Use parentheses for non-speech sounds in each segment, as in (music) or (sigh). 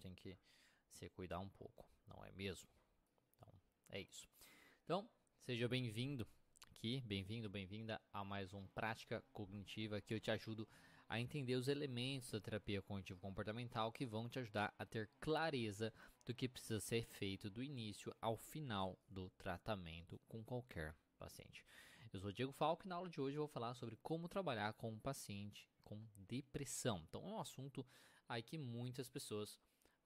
gente tem que se cuidar um pouco, não é mesmo? Então, é isso. Então, seja bem-vindo aqui, bem-vindo, bem-vinda a mais um Prática Cognitiva que eu te ajudo a entender os elementos da terapia cognitivo-comportamental que vão te ajudar a ter clareza do que precisa ser feito do início ao final do tratamento com qualquer paciente. Eu sou Diego Falco e na aula de hoje eu vou falar sobre como trabalhar com um paciente com depressão. Então é um assunto aí que muitas pessoas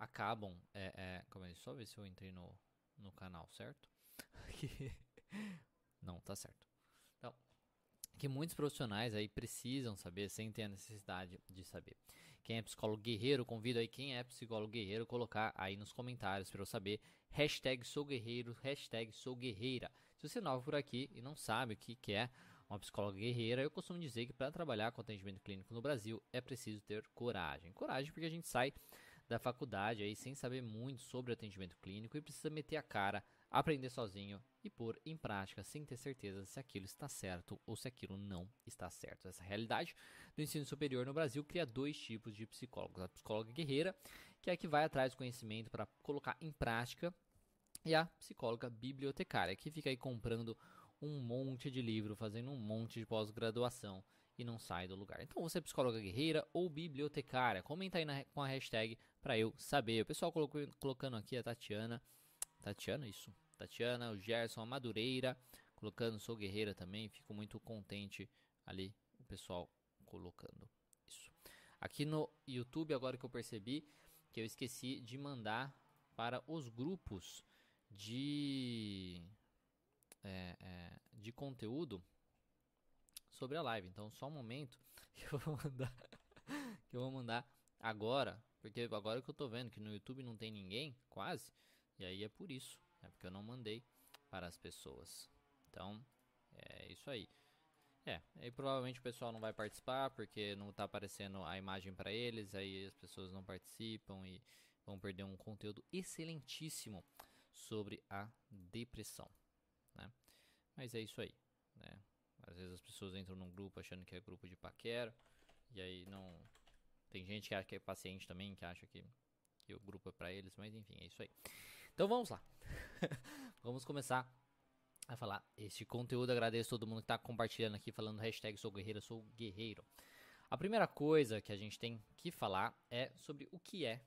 acabam. É, é, calma aí, só ver se eu entrei no, no canal certo. (laughs) Não, tá certo. Então, que muitos profissionais aí precisam saber sem ter a necessidade de saber. Quem é psicólogo guerreiro, convido aí quem é psicólogo guerreiro colocar aí nos comentários para eu saber. Hashtag sou guerreiro, hashtag sou guerreira. Se você é novo por aqui e não sabe o que, que é uma psicóloga guerreira, eu costumo dizer que para trabalhar com atendimento clínico no Brasil é preciso ter coragem. Coragem porque a gente sai da faculdade aí sem saber muito sobre atendimento clínico e precisa meter a cara, aprender sozinho e pôr em prática sem ter certeza se aquilo está certo ou se aquilo não está certo. Essa realidade do ensino superior no Brasil cria dois tipos de psicólogos: a psicóloga guerreira, que é a que vai atrás do conhecimento para colocar em prática, e a psicóloga bibliotecária, que fica aí comprando um monte de livro, fazendo um monte de pós-graduação e não sai do lugar. Então você é psicóloga guerreira ou bibliotecária? Comenta aí na, com a hashtag para eu saber. O pessoal colocou, colocando aqui a Tatiana. Tatiana, isso. Tatiana, o Gerson, a Madureira, colocando sou guerreira também. Fico muito contente ali o pessoal colocando isso. Aqui no YouTube, agora que eu percebi que eu esqueci de mandar para os grupos de é, é, de conteúdo sobre a live. Então, só um momento (laughs) que eu vou mandar, que eu vou mandar agora, porque agora que eu tô vendo que no YouTube não tem ninguém, quase, e aí é por isso, é porque eu não mandei para as pessoas. Então, é isso aí. É, aí provavelmente o pessoal não vai participar porque não está aparecendo a imagem para eles, aí as pessoas não participam e vão perder um conteúdo excelentíssimo sobre a depressão, né? Mas é isso aí, né? Às vezes as pessoas entram num grupo achando que é grupo de paquera. E aí não. Tem gente que acha que é paciente também, que acha que, que o grupo é pra eles, mas enfim, é isso aí. Então vamos lá. (laughs) vamos começar a falar este conteúdo. Agradeço todo mundo que está compartilhando aqui, falando hashtag sou guerreiro, sou guerreiro. A primeira coisa que a gente tem que falar é sobre o que é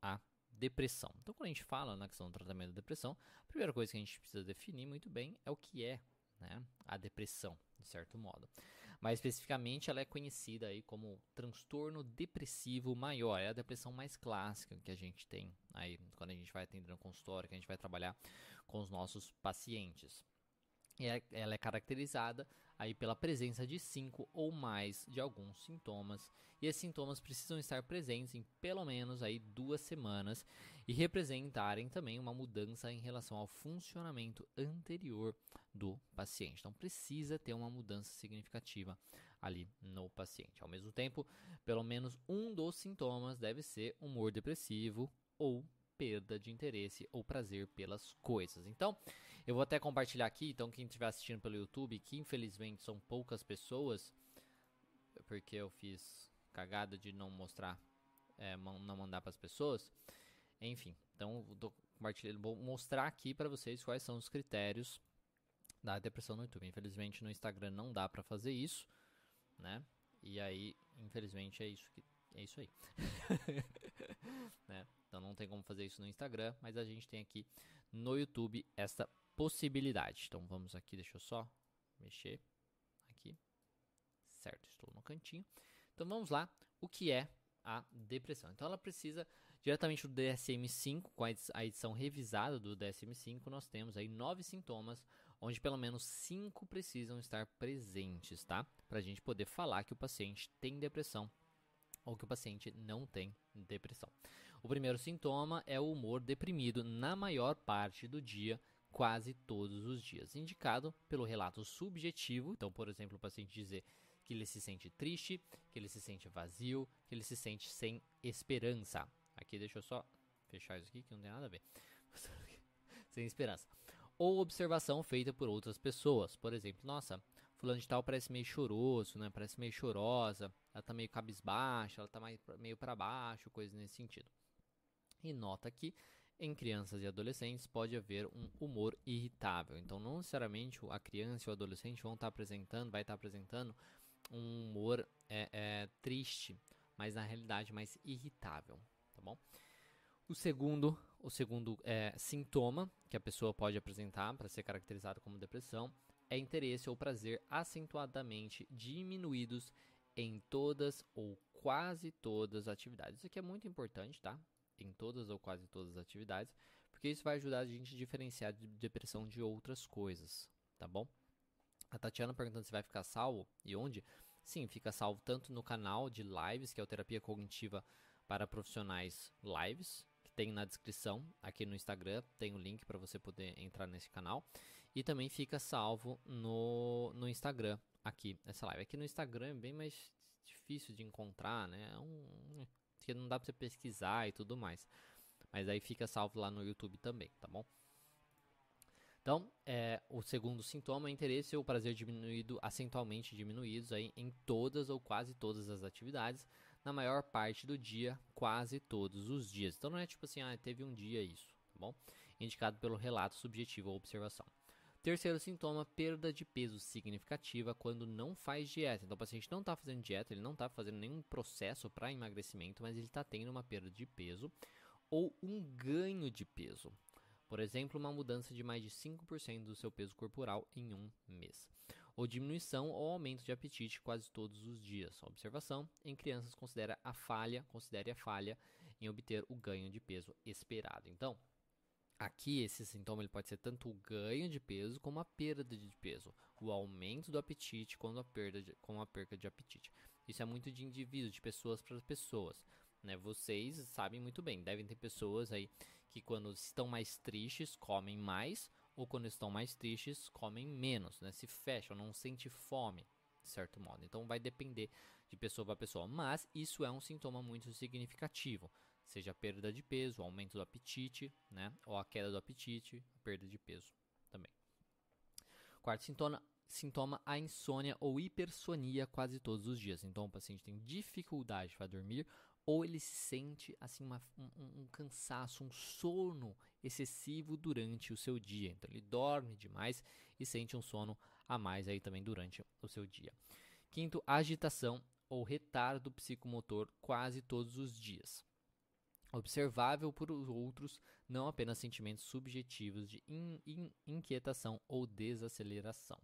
a depressão. Então, quando a gente fala na questão do tratamento da depressão, a primeira coisa que a gente precisa definir muito bem é o que é né? A depressão, de certo modo. Mais especificamente, ela é conhecida aí como transtorno depressivo maior. É a depressão mais clássica que a gente tem aí quando a gente vai atender no consultório, que a gente vai trabalhar com os nossos pacientes. É, ela é caracterizada aí pela presença de cinco ou mais de alguns sintomas e esses sintomas precisam estar presentes em pelo menos aí duas semanas e representarem também uma mudança em relação ao funcionamento anterior do paciente. Então precisa ter uma mudança significativa ali no paciente. Ao mesmo tempo, pelo menos um dos sintomas deve ser humor depressivo ou perda de interesse ou prazer pelas coisas. Então, eu vou até compartilhar aqui, então quem estiver assistindo pelo YouTube, que infelizmente são poucas pessoas, porque eu fiz cagada de não mostrar, é, não mandar para as pessoas. Enfim, então vou, vou mostrar aqui para vocês quais são os critérios da depressão no YouTube. Infelizmente no Instagram não dá para fazer isso, né? E aí, infelizmente é isso que é isso aí. (laughs) né? Então não tem como fazer isso no Instagram, mas a gente tem aqui no YouTube essa possibilidade. Então vamos aqui, deixa eu só mexer aqui. Certo, estou no cantinho. Então vamos lá, o que é a depressão? Então ela precisa diretamente do DSM-5, com a edição revisada do DSM-5, nós temos aí nove sintomas, onde pelo menos cinco precisam estar presentes, tá? Para a gente poder falar que o paciente tem depressão ou que o paciente não tem depressão. O primeiro sintoma é o humor deprimido na maior parte do dia, quase todos os dias, indicado pelo relato subjetivo. Então, por exemplo, o paciente dizer que ele se sente triste, que ele se sente vazio, que ele se sente sem esperança. Aqui deixa eu só fechar isso aqui que não tem nada a ver. (laughs) sem esperança. Ou observação feita por outras pessoas. Por exemplo, nossa, fulano de tal parece meio choroso, né? Parece meio chorosa, ela tá meio cabisbaixa, ela tá meio para baixo, coisa nesse sentido. E nota que em crianças e adolescentes pode haver um humor irritável. Então, não necessariamente a criança e o adolescente vão estar apresentando, vai estar apresentando um humor é, é, triste, mas na realidade mais irritável, tá bom? O segundo, o segundo é, sintoma que a pessoa pode apresentar para ser caracterizado como depressão é interesse ou prazer acentuadamente diminuídos em todas ou quase todas as atividades. Isso aqui é muito importante, tá? Em todas ou quase todas as atividades, porque isso vai ajudar a gente a diferenciar de depressão de outras coisas, tá bom? A Tatiana perguntando se vai ficar salvo e onde. Sim, fica salvo tanto no canal de lives, que é o Terapia Cognitiva para Profissionais Lives, tem na descrição aqui no Instagram, tem o link para você poder entrar nesse canal. E também fica salvo no, no Instagram aqui, essa live. Aqui no Instagram é bem mais difícil de encontrar, né? É um, que não dá para você pesquisar e tudo mais. Mas aí fica salvo lá no YouTube também, tá bom? Então, é, o segundo sintoma é interesse ou prazer diminuído, acentualmente diminuídos aí em todas ou quase todas as atividades, na maior parte do dia, quase todos os dias. Então não é tipo assim, ah, teve um dia isso, tá bom? Indicado pelo relato subjetivo ou observação. Terceiro sintoma, perda de peso significativa quando não faz dieta. Então o paciente não está fazendo dieta, ele não está fazendo nenhum processo para emagrecimento, mas ele está tendo uma perda de peso ou um ganho de peso. Por exemplo, uma mudança de mais de 5% do seu peso corporal em um mês ou diminuição ou aumento de apetite quase todos os dias. Observação em crianças considera a falha, considere a falha em obter o ganho de peso esperado. Então, aqui esse sintoma ele pode ser tanto o ganho de peso como a perda de peso, o aumento do apetite como a perda de, como a perda de apetite. Isso é muito de indivíduo, de pessoas para pessoas. Né? Vocês sabem muito bem, devem ter pessoas aí que quando estão mais tristes comem mais ou quando estão mais tristes, comem menos, né? Se fecham, não sente fome, de certo modo. Então vai depender de pessoa para pessoa, mas isso é um sintoma muito significativo, seja a perda de peso, aumento do apetite, né? Ou a queda do apetite, a perda de peso também. Quarto sintoma, sintoma a insônia ou hipersonia quase todos os dias. Então o paciente tem dificuldade para dormir ou ele se sente assim uma, um, um, cansaço, um sono excessivo durante o seu dia. Então ele dorme demais e sente um sono a mais aí também durante o seu dia. Quinto, agitação ou retardo psicomotor quase todos os dias. Observável por outros, não apenas sentimentos subjetivos de in, in, inquietação ou desaceleração.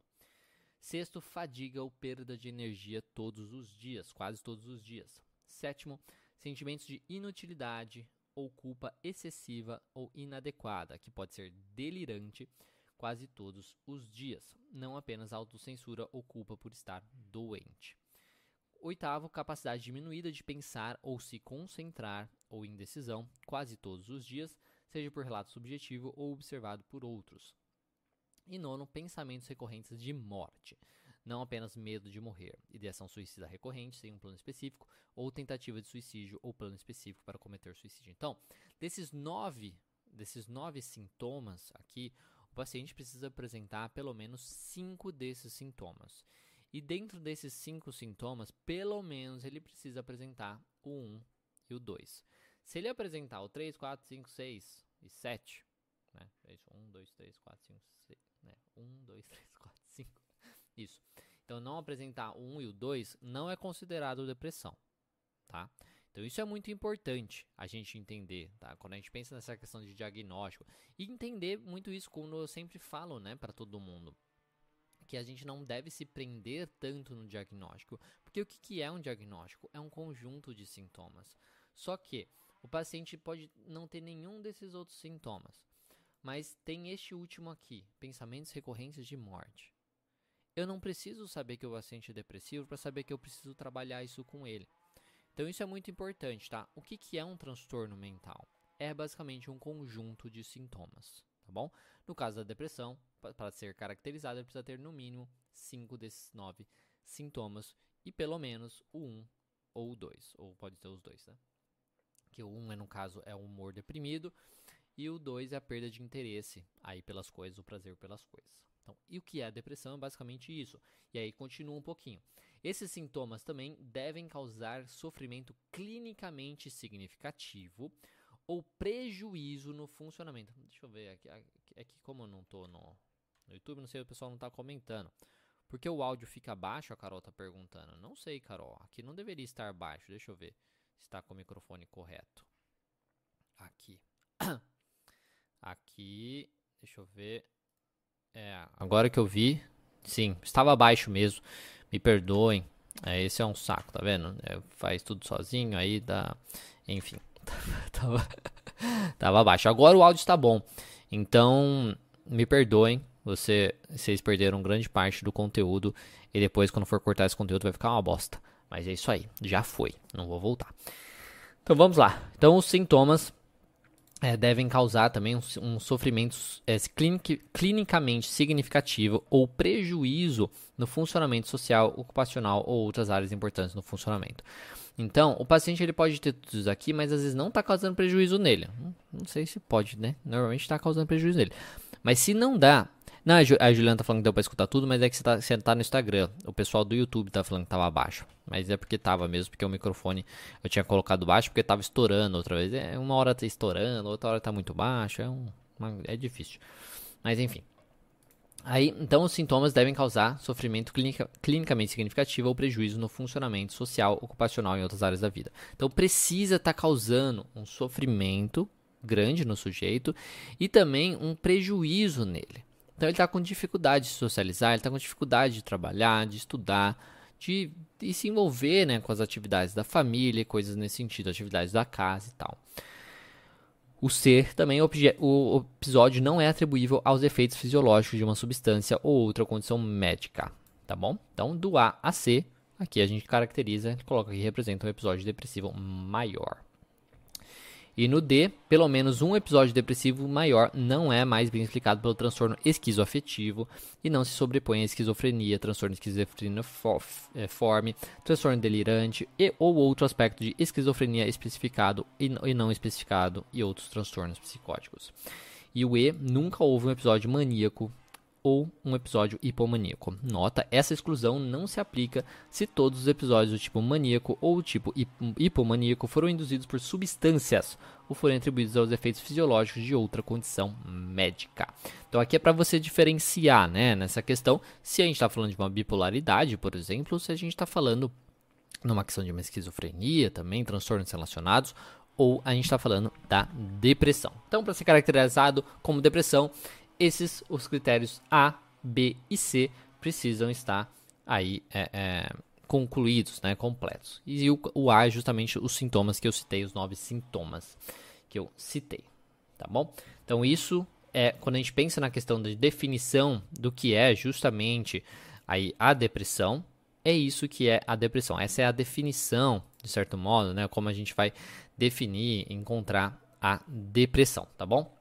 Sexto, fadiga ou perda de energia todos os dias, quase todos os dias. Sétimo, sentimentos de inutilidade ou culpa excessiva ou inadequada, que pode ser delirante quase todos os dias, não apenas autocensura ou culpa por estar doente. Oitavo, capacidade diminuída de pensar ou se concentrar ou indecisão quase todos os dias, seja por relato subjetivo ou observado por outros. E nono, pensamentos recorrentes de morte não apenas medo de morrer, ideação suicida recorrente sem um plano específico, ou tentativa de suicídio ou plano específico para cometer suicídio. Então, desses nove, desses nove sintomas aqui, o paciente precisa apresentar pelo menos cinco desses sintomas. E dentro desses cinco sintomas, pelo menos ele precisa apresentar o 1 e o 2. Se ele apresentar o 3, 4, 5, 6 e 7, né? É isso, 1, 2, 3, 4, 5, 6, né? 1, 2, 3, 4, 5, isso. Então, não apresentar o 1 e o 2 não é considerado depressão, tá? Então, isso é muito importante a gente entender, tá? Quando a gente pensa nessa questão de diagnóstico. E entender muito isso, como eu sempre falo, né, para todo mundo. Que a gente não deve se prender tanto no diagnóstico. Porque o que, é um diagnóstico? É um conjunto de sintomas. Só que o paciente pode não ter nenhum desses outros sintomas. Mas tem este último aqui: pensamentos recorrentes de morte. Eu não preciso saber que o paciente é depressivo para saber que eu preciso trabalhar isso com ele. Então isso é muito importante, tá? O que, que é um transtorno mental? É basicamente um conjunto de sintomas, tá bom? No caso da depressão, para ser caracterizada, precisa ter no mínimo 5 desses 9 sintomas e pelo menos o 1 um ou o 2, ou pode ter os dois, né? Que o 1 um é, no caso, é o humor deprimido e o 2 é a perda de interesse aí pelas coisas, o prazer pelas coisas. Então, e o que é a depressão? É basicamente isso. E aí continua um pouquinho. Esses sintomas também devem causar sofrimento clinicamente significativo ou prejuízo no funcionamento. Deixa eu ver aqui, é que como eu não tô no, no YouTube, não sei, o pessoal não tá comentando. Porque o áudio fica baixo, a Carol tá perguntando. Não sei, Carol, aqui não deveria estar baixo. Deixa eu ver se está com o microfone correto. Aqui. (coughs) Aqui, deixa eu ver. É, agora que eu vi, sim, estava baixo mesmo. Me perdoem. É, esse é um saco, tá vendo? É, faz tudo sozinho, aí dá. Enfim, (laughs) tava, tava baixo. Agora o áudio está bom. Então, me perdoem. Você, vocês perderam grande parte do conteúdo. E depois, quando for cortar esse conteúdo, vai ficar uma bosta. Mas é isso aí. Já foi. Não vou voltar. Então vamos lá. Então, os sintomas é, devem causar também um, um sofrimento é, clinic, clinicamente significativo ou prejuízo no funcionamento social, ocupacional ou outras áreas importantes no funcionamento. Então, o paciente ele pode ter tudo isso aqui, mas às vezes não está causando prejuízo nele. Não, não sei se pode, né? Normalmente está causando prejuízo nele. Mas se não dá, não, a Juliana tá falando que deu pra escutar tudo, mas é que você tá, você tá no Instagram. O pessoal do YouTube tá falando que tava baixo. Mas é porque tava mesmo, porque o microfone eu tinha colocado baixo, porque tava estourando outra vez. É, uma hora tá estourando, outra hora tá muito baixo. É, um, uma, é difícil. Mas enfim. Aí, então, os sintomas devem causar sofrimento clinica, clinicamente significativo ou prejuízo no funcionamento social, ocupacional e outras áreas da vida. Então, precisa estar tá causando um sofrimento grande no sujeito e também um prejuízo nele. Então ele está com dificuldade de socializar, ele está com dificuldade de trabalhar, de estudar, de, de, se envolver né, com as atividades da família, coisas nesse sentido, atividades da casa e tal. O ser também, o episódio não é atribuível aos efeitos fisiológicos de uma substância ou outra condição médica, tá bom? Então, do A a C, aqui a gente caracteriza, coloca que representa um episódio depressivo maior. E no D, pelo menos um episódio depressivo maior não é mais bem explicado pelo transtorno esquizoafetivo e não se sobrepõe à esquizofrenia, transtorno esquizofreniforme, transtorno delirante e ou outro aspecto de esquizofrenia especificado e não especificado e outros transtornos psicóticos. E o E, nunca houve um episódio maníaco ou um episódio hipomaníaco. Nota, essa exclusão não se aplica se todos os episódios do tipo maníaco ou tipo hipomaníaco foram induzidos por substâncias ou forem atribuídos aos efeitos fisiológicos de outra condição médica. Então aqui é para você diferenciar, né, nessa questão, se a gente está falando de uma bipolaridade, por exemplo, se a gente está falando numa questão de uma esquizofrenia, também transtornos relacionados, ou a gente está falando da depressão. Então, para ser caracterizado como depressão, esses, os critérios A, B e C, precisam estar aí é, é, concluídos, né, completos. E o, o A é justamente os sintomas que eu citei, os nove sintomas que eu citei, tá bom? Então isso é quando a gente pensa na questão da definição do que é justamente aí a depressão, é isso que é a depressão. Essa é a definição, de certo modo, né, como a gente vai definir, encontrar a depressão, tá bom?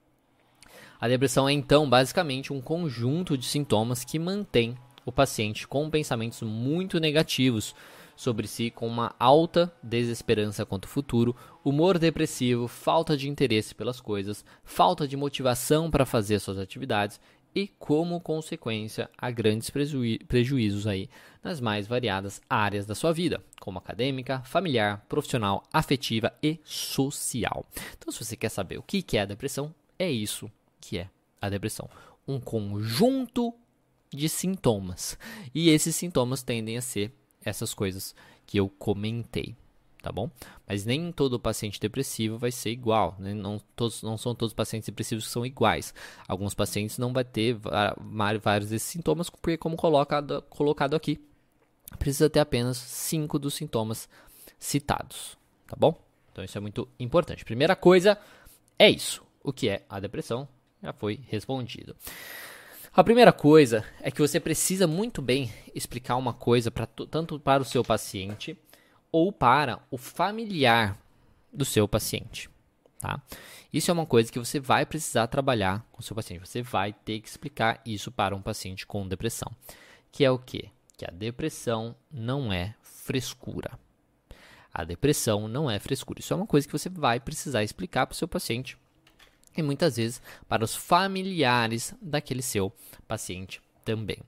A depressão é então basicamente um conjunto de sintomas que mantém o paciente com pensamentos muito negativos sobre si, com uma alta desesperança quanto ao futuro, humor depressivo, falta de interesse pelas coisas, falta de motivação para fazer suas atividades e, como consequência, há grandes preju prejuízos aí nas mais variadas áreas da sua vida, como acadêmica, familiar, profissional, afetiva e social. Então, se você quer saber o que é a depressão, é isso que é a depressão? Um conjunto de sintomas. E esses sintomas tendem a ser essas coisas que eu comentei, tá bom? Mas nem todo paciente depressivo vai ser igual, né? não, todos, não são todos os pacientes depressivos que são iguais. Alguns pacientes não vai ter vários desses sintomas, porque como colocado, colocado aqui, precisa ter apenas cinco dos sintomas citados, tá bom? Então isso é muito importante. Primeira coisa é isso. O que é a depressão? Já foi respondido. A primeira coisa é que você precisa muito bem explicar uma coisa pra, tanto para o seu paciente ou para o familiar do seu paciente. Tá? Isso é uma coisa que você vai precisar trabalhar com o seu paciente. Você vai ter que explicar isso para um paciente com depressão. Que é o quê? Que a depressão não é frescura. A depressão não é frescura. Isso é uma coisa que você vai precisar explicar para o seu paciente e muitas vezes para os familiares daquele seu paciente também.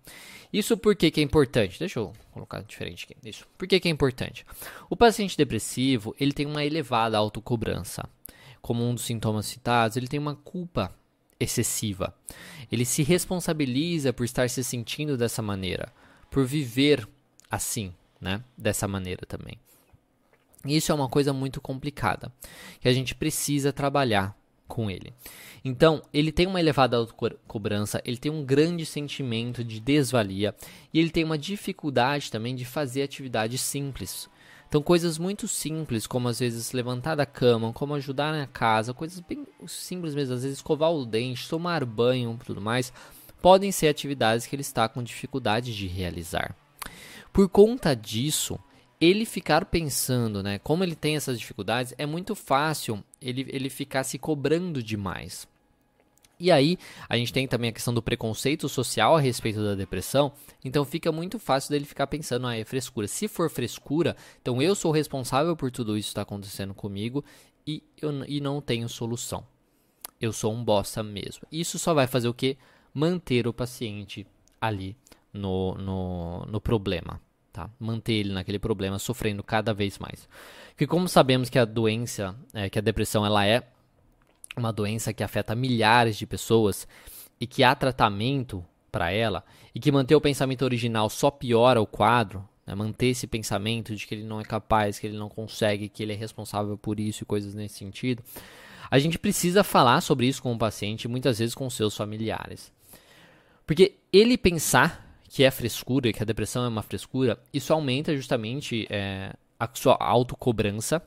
Isso por que, que é importante? Deixa eu colocar diferente aqui. Isso. Por que, que é importante? O paciente depressivo ele tem uma elevada autocobrança. como um dos sintomas citados, ele tem uma culpa excessiva. Ele se responsabiliza por estar se sentindo dessa maneira, por viver assim, né? Dessa maneira também. Isso é uma coisa muito complicada, que a gente precisa trabalhar com ele. Então, ele tem uma elevada autocobrança, ele tem um grande sentimento de desvalia e ele tem uma dificuldade também de fazer atividades simples. Então, coisas muito simples, como às vezes levantar da cama, como ajudar na casa, coisas bem simples mesmo, às vezes escovar o dente, tomar banho tudo mais, podem ser atividades que ele está com dificuldade de realizar. Por conta disso, ele ficar pensando, né, como ele tem essas dificuldades, é muito fácil ele, ele ficar se cobrando demais. E aí, a gente tem também a questão do preconceito social a respeito da depressão, então fica muito fácil dele ficar pensando, ah, é frescura. Se for frescura, então eu sou responsável por tudo isso que está acontecendo comigo e, eu, e não tenho solução. Eu sou um bosta mesmo. Isso só vai fazer o que? Manter o paciente ali no, no, no problema. Tá? Manter ele naquele problema, sofrendo cada vez mais. Porque como sabemos que a doença, é, que a depressão ela é uma doença que afeta milhares de pessoas e que há tratamento para ela e que manter o pensamento original só piora o quadro, né? manter esse pensamento de que ele não é capaz, que ele não consegue, que ele é responsável por isso e coisas nesse sentido, a gente precisa falar sobre isso com o paciente, muitas vezes com seus familiares. Porque ele pensar que é frescura, que a depressão é uma frescura, isso aumenta justamente é, a sua autocobrança,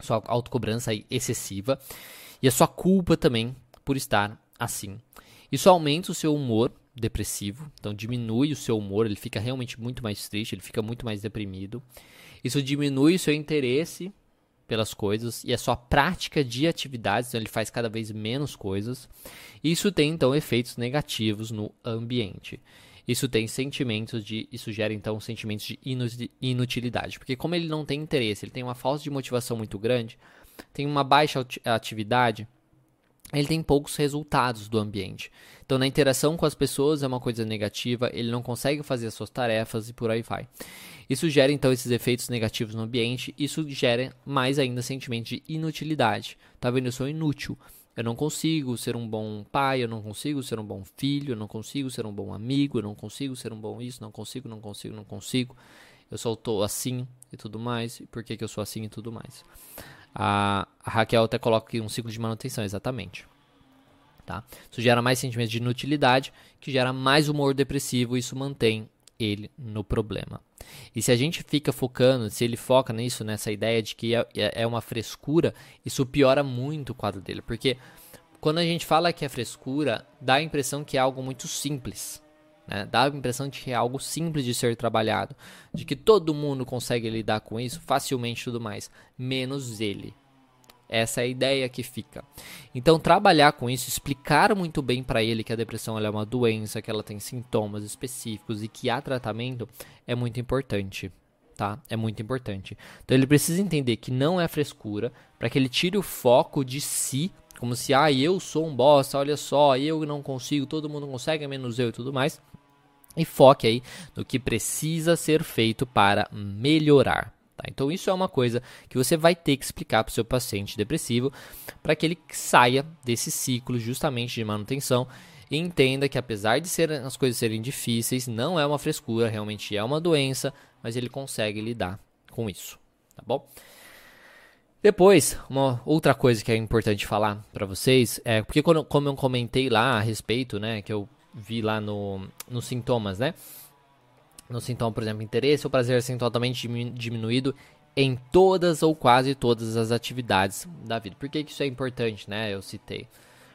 sua autocobrança excessiva, e a sua culpa também por estar assim. Isso aumenta o seu humor depressivo, então diminui o seu humor, ele fica realmente muito mais triste, ele fica muito mais deprimido. Isso diminui o seu interesse pelas coisas e a sua prática de atividades, então ele faz cada vez menos coisas. Isso tem então efeitos negativos no ambiente. Isso tem sentimentos de, isso gera então sentimentos de inutilidade, porque como ele não tem interesse, ele tem uma falta de motivação muito grande, tem uma baixa atividade, ele tem poucos resultados do ambiente. Então, na interação com as pessoas é uma coisa negativa, ele não consegue fazer as suas tarefas e por aí vai. Isso gera então esses efeitos negativos no ambiente, isso gera mais ainda sentimento de inutilidade. Tá vendo? Eu sou inútil. Eu não consigo ser um bom pai, eu não consigo ser um bom filho, eu não consigo ser um bom amigo, eu não consigo ser um bom isso, não consigo, não consigo, não consigo. Eu só estou assim e tudo mais. E por que, que eu sou assim e tudo mais? A, a Raquel até coloca aqui um ciclo de manutenção, exatamente. Tá? Isso gera mais sentimentos de inutilidade, que gera mais humor depressivo, e isso mantém ele no problema. E se a gente fica focando, se ele foca nisso, nessa ideia de que é, é, é uma frescura, isso piora muito o quadro dele. Porque quando a gente fala que é frescura, dá a impressão que é algo muito simples. Né? Dá a impressão de que é algo simples de ser trabalhado, de que todo mundo consegue lidar com isso facilmente e tudo mais, menos ele. Essa é a ideia que fica. Então, trabalhar com isso, explicar muito bem para ele que a depressão é uma doença, que ela tem sintomas específicos e que há tratamento, é muito importante. Tá? É muito importante. Então, ele precisa entender que não é frescura, para que ele tire o foco de si, como se, ah, eu sou um bosta, olha só, eu não consigo, todo mundo consegue, menos eu e tudo mais e foque aí no que precisa ser feito para melhorar. Tá? Então, isso é uma coisa que você vai ter que explicar para o seu paciente depressivo para que ele saia desse ciclo justamente de manutenção e entenda que, apesar de ser, as coisas serem difíceis, não é uma frescura, realmente é uma doença, mas ele consegue lidar com isso. Tá bom? Depois, uma outra coisa que é importante falar para vocês é porque, quando, como eu comentei lá a respeito, né, que eu vi lá no, nos sintomas, né? No sintoma, por exemplo, interesse ou prazer sendo totalmente diminuído em todas ou quase todas as atividades da vida. Por que, que isso é importante, né? Eu citei.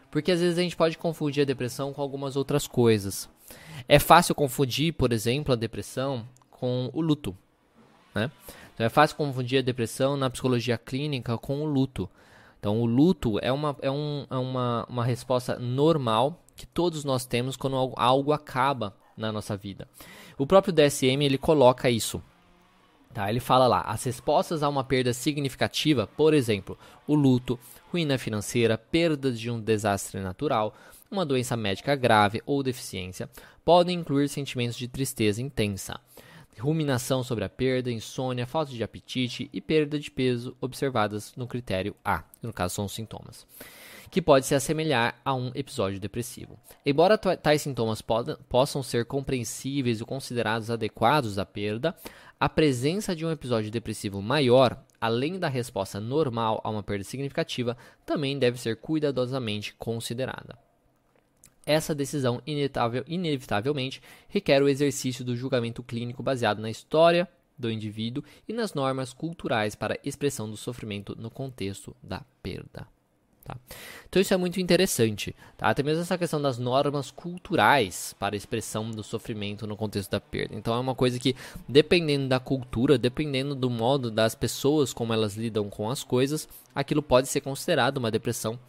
Porque às vezes a gente pode confundir a depressão com algumas outras coisas. É fácil confundir, por exemplo, a depressão com o luto, né? Então é fácil confundir a depressão na psicologia clínica com o luto. Então o luto é uma, é um, é uma, uma resposta normal que todos nós temos quando algo acaba na nossa vida. O próprio DSM ele coloca isso. Tá? Ele fala lá, as respostas a uma perda significativa, por exemplo, o luto, ruína financeira, perda de um desastre natural, uma doença médica grave ou deficiência, podem incluir sentimentos de tristeza intensa, ruminação sobre a perda, insônia, falta de apetite e perda de peso observadas no critério A, que no caso são os sintomas, que pode se assemelhar a um episódio depressivo. Embora tais sintomas possam ser compreensíveis e considerados adequados à perda, a presença de um episódio depressivo maior, além da resposta normal a uma perda significativa, também deve ser cuidadosamente considerada. Essa decisão, inevitavelmente, requer o exercício do julgamento clínico baseado na história do indivíduo e nas normas culturais para expressão do sofrimento no contexto da perda. Tá? Então isso é muito interessante. Tá? Até mesmo essa questão das normas culturais para a expressão do sofrimento no contexto da perda. Então é uma coisa que, dependendo da cultura, dependendo do modo das pessoas como elas lidam com as coisas, aquilo pode ser considerado uma depressão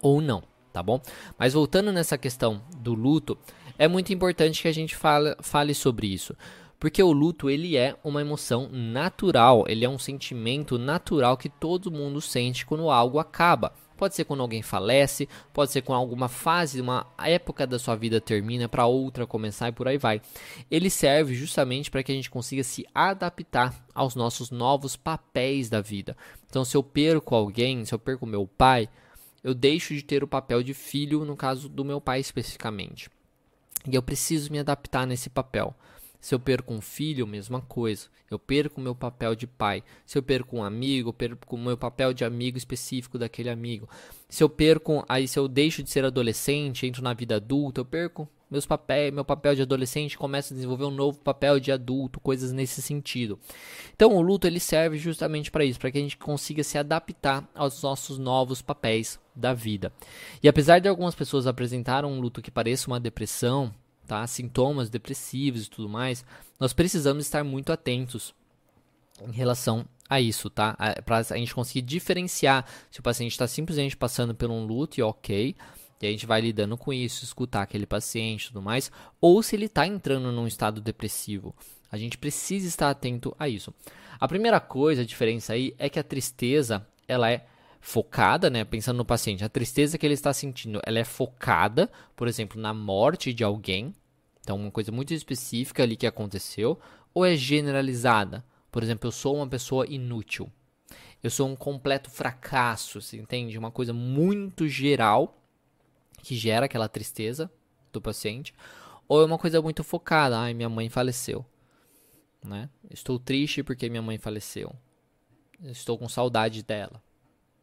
ou não tá bom? Mas voltando nessa questão do luto, é muito importante que a gente fale, fale sobre isso. Porque o luto, ele é uma emoção natural, ele é um sentimento natural que todo mundo sente quando algo acaba. Pode ser quando alguém falece, pode ser quando alguma fase, uma época da sua vida termina para outra começar e por aí vai. Ele serve justamente para que a gente consiga se adaptar aos nossos novos papéis da vida. Então, se eu perco alguém, se eu perco meu pai, eu deixo de ter o papel de filho, no caso do meu pai especificamente. E eu preciso me adaptar nesse papel. Se eu perco um filho, mesma coisa. Eu perco o meu papel de pai. Se eu perco um amigo, eu perco o meu papel de amigo específico daquele amigo. Se eu perco, aí se eu deixo de ser adolescente, entro na vida adulta, eu perco meus papéis, meu papel de adolescente começa a desenvolver um novo papel de adulto, coisas nesse sentido. Então, o luto ele serve justamente para isso, para que a gente consiga se adaptar aos nossos novos papéis da vida. E apesar de algumas pessoas apresentarem um luto que pareça uma depressão, tá? Sintomas depressivos e tudo mais, nós precisamos estar muito atentos em relação a isso, tá? Para a gente conseguir diferenciar se o paciente está simplesmente passando por um luto e ok, e a gente vai lidando com isso, escutar aquele paciente e tudo mais, ou se ele está entrando num estado depressivo. A gente precisa estar atento a isso. A primeira coisa, a diferença aí, é que a tristeza, ela é focada, né, pensando no paciente, a tristeza que ele está sentindo, ela é focada, por exemplo, na morte de alguém, então uma coisa muito específica ali que aconteceu, ou é generalizada? Por exemplo, eu sou uma pessoa inútil. Eu sou um completo fracasso, você entende? Uma coisa muito geral que gera aquela tristeza do paciente, ou é uma coisa muito focada, ai, minha mãe faleceu, né? Estou triste porque minha mãe faleceu. Estou com saudade dela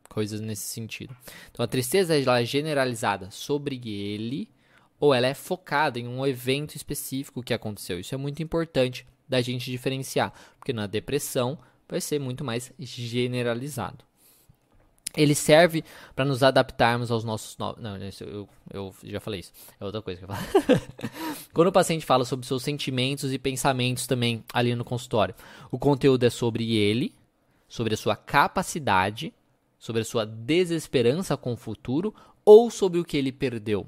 coisas nesse sentido. Então a tristeza ela é generalizada sobre ele ou ela é focada em um evento específico que aconteceu. Isso é muito importante da gente diferenciar, porque na depressão vai ser muito mais generalizado. Ele serve para nos adaptarmos aos nossos novos. Não, eu, eu já falei isso. É outra coisa que eu falo. (laughs) Quando o paciente fala sobre seus sentimentos e pensamentos também ali no consultório, o conteúdo é sobre ele, sobre a sua capacidade sobre a sua desesperança com o futuro ou sobre o que ele perdeu.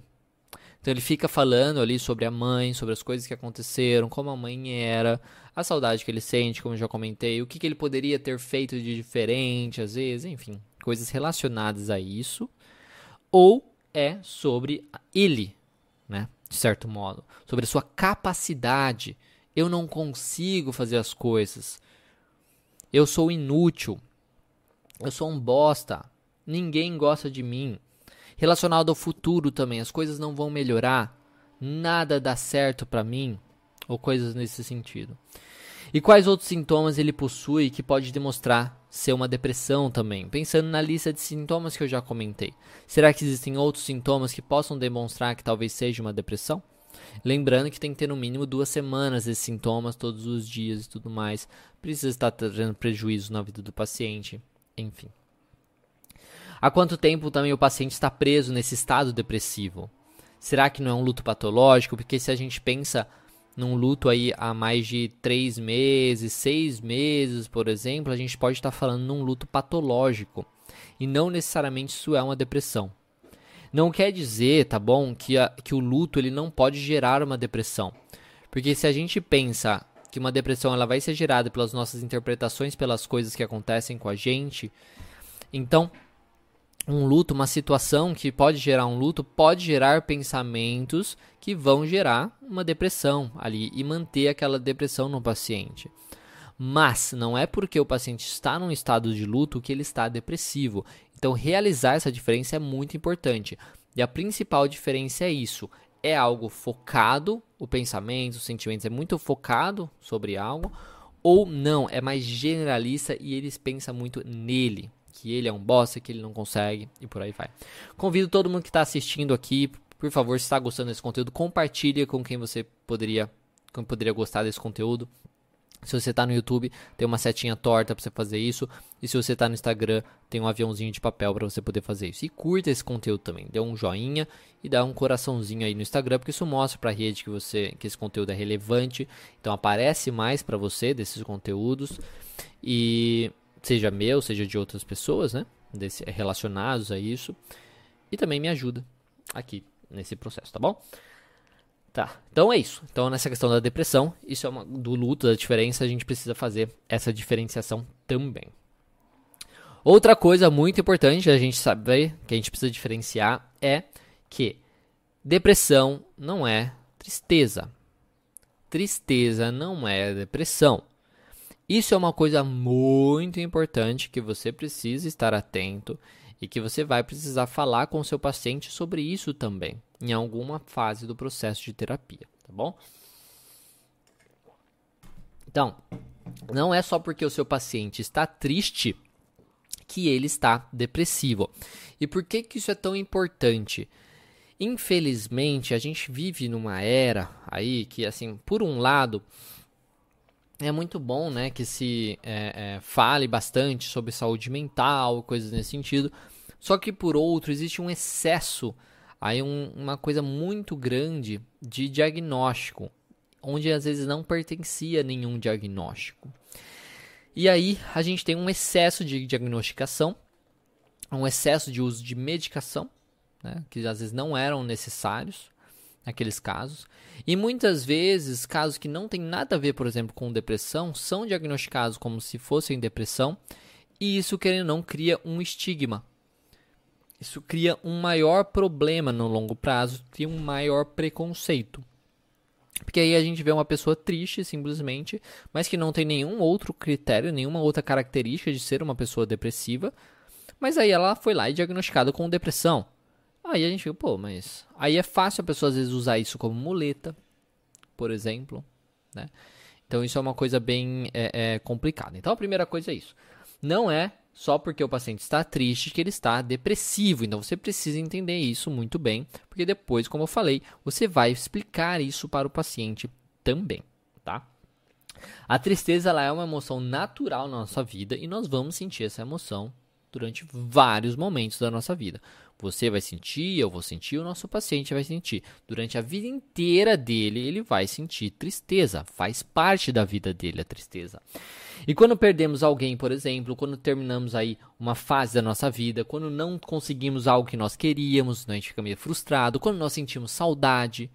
Então ele fica falando ali sobre a mãe, sobre as coisas que aconteceram, como a mãe era, a saudade que ele sente, como eu já comentei, o que, que ele poderia ter feito de diferente, às vezes, enfim, coisas relacionadas a isso. Ou é sobre ele, né? De certo modo, sobre a sua capacidade. Eu não consigo fazer as coisas. Eu sou inútil. Eu sou um bosta. Ninguém gosta de mim. Relacionado ao futuro também, as coisas não vão melhorar. Nada dá certo para mim. Ou coisas nesse sentido. E quais outros sintomas ele possui que pode demonstrar ser uma depressão também? Pensando na lista de sintomas que eu já comentei. Será que existem outros sintomas que possam demonstrar que talvez seja uma depressão? Lembrando que tem que ter no mínimo duas semanas esses sintomas todos os dias e tudo mais. Precisa estar trazendo prejuízo na vida do paciente enfim. Há quanto tempo também o paciente está preso nesse estado depressivo? Será que não é um luto patológico? Porque se a gente pensa num luto aí há mais de três meses, seis meses, por exemplo, a gente pode estar falando num luto patológico. E não necessariamente isso é uma depressão. Não quer dizer, tá bom, que, a, que o luto ele não pode gerar uma depressão. Porque se a gente pensa que uma depressão ela vai ser gerada pelas nossas interpretações pelas coisas que acontecem com a gente. Então, um luto, uma situação que pode gerar um luto, pode gerar pensamentos que vão gerar uma depressão ali e manter aquela depressão no paciente. Mas não é porque o paciente está num estado de luto que ele está depressivo. Então, realizar essa diferença é muito importante. E a principal diferença é isso: é algo focado, o pensamento, os sentimentos é muito focado sobre algo, ou não, é mais generalista e eles pensam muito nele, que ele é um bosta, que ele não consegue e por aí vai. Convido todo mundo que está assistindo aqui, por favor, se está gostando desse conteúdo, compartilhe com quem você poderia, quem poderia gostar desse conteúdo. Se você está no YouTube, tem uma setinha torta para você fazer isso. E se você está no Instagram, tem um aviãozinho de papel para você poder fazer isso. E curta esse conteúdo também. Dê um joinha e dá um coraçãozinho aí no Instagram, porque isso mostra para a rede que você que esse conteúdo é relevante. Então aparece mais para você desses conteúdos e seja meu, seja de outras pessoas, né? Desse, relacionados a isso. E também me ajuda aqui nesse processo, tá bom? Tá, então é isso. Então nessa questão da depressão, isso é uma, do luto, da diferença, a gente precisa fazer essa diferenciação também. Outra coisa muito importante a gente saber, que a gente precisa diferenciar, é que depressão não é tristeza. Tristeza não é depressão. Isso é uma coisa muito importante que você precisa estar atento e que você vai precisar falar com o seu paciente sobre isso também em alguma fase do processo de terapia, tá bom? Então, não é só porque o seu paciente está triste que ele está depressivo. E por que, que isso é tão importante? Infelizmente, a gente vive numa era aí que, assim, por um lado, é muito bom, né, que se é, é, fale bastante sobre saúde mental, coisas nesse sentido. Só que por outro, existe um excesso aí um, uma coisa muito grande de diagnóstico, onde às vezes não pertencia nenhum diagnóstico. E aí a gente tem um excesso de diagnosticação, um excesso de uso de medicação, né, que às vezes não eram necessários naqueles casos. E muitas vezes, casos que não têm nada a ver, por exemplo, com depressão, são diagnosticados como se fossem depressão, e isso, querendo ou não, cria um estigma isso cria um maior problema no longo prazo, cria um maior preconceito. Porque aí a gente vê uma pessoa triste, simplesmente, mas que não tem nenhum outro critério, nenhuma outra característica de ser uma pessoa depressiva. Mas aí ela foi lá e diagnosticada com depressão. Aí a gente fica, pô, mas. Aí é fácil a pessoa às vezes usar isso como muleta, por exemplo. Né? Então isso é uma coisa bem é, é, complicada. Então a primeira coisa é isso. Não é só porque o paciente está triste que ele está depressivo. Então você precisa entender isso muito bem, porque depois, como eu falei, você vai explicar isso para o paciente também, tá? A tristeza ela é uma emoção natural na nossa vida e nós vamos sentir essa emoção durante vários momentos da nossa vida. Você vai sentir, eu vou sentir, o nosso paciente vai sentir. Durante a vida inteira dele, ele vai sentir tristeza. Faz parte da vida dele a tristeza. E quando perdemos alguém, por exemplo, quando terminamos aí uma fase da nossa vida, quando não conseguimos algo que nós queríamos, né, a gente fica meio frustrado, quando nós sentimos saudade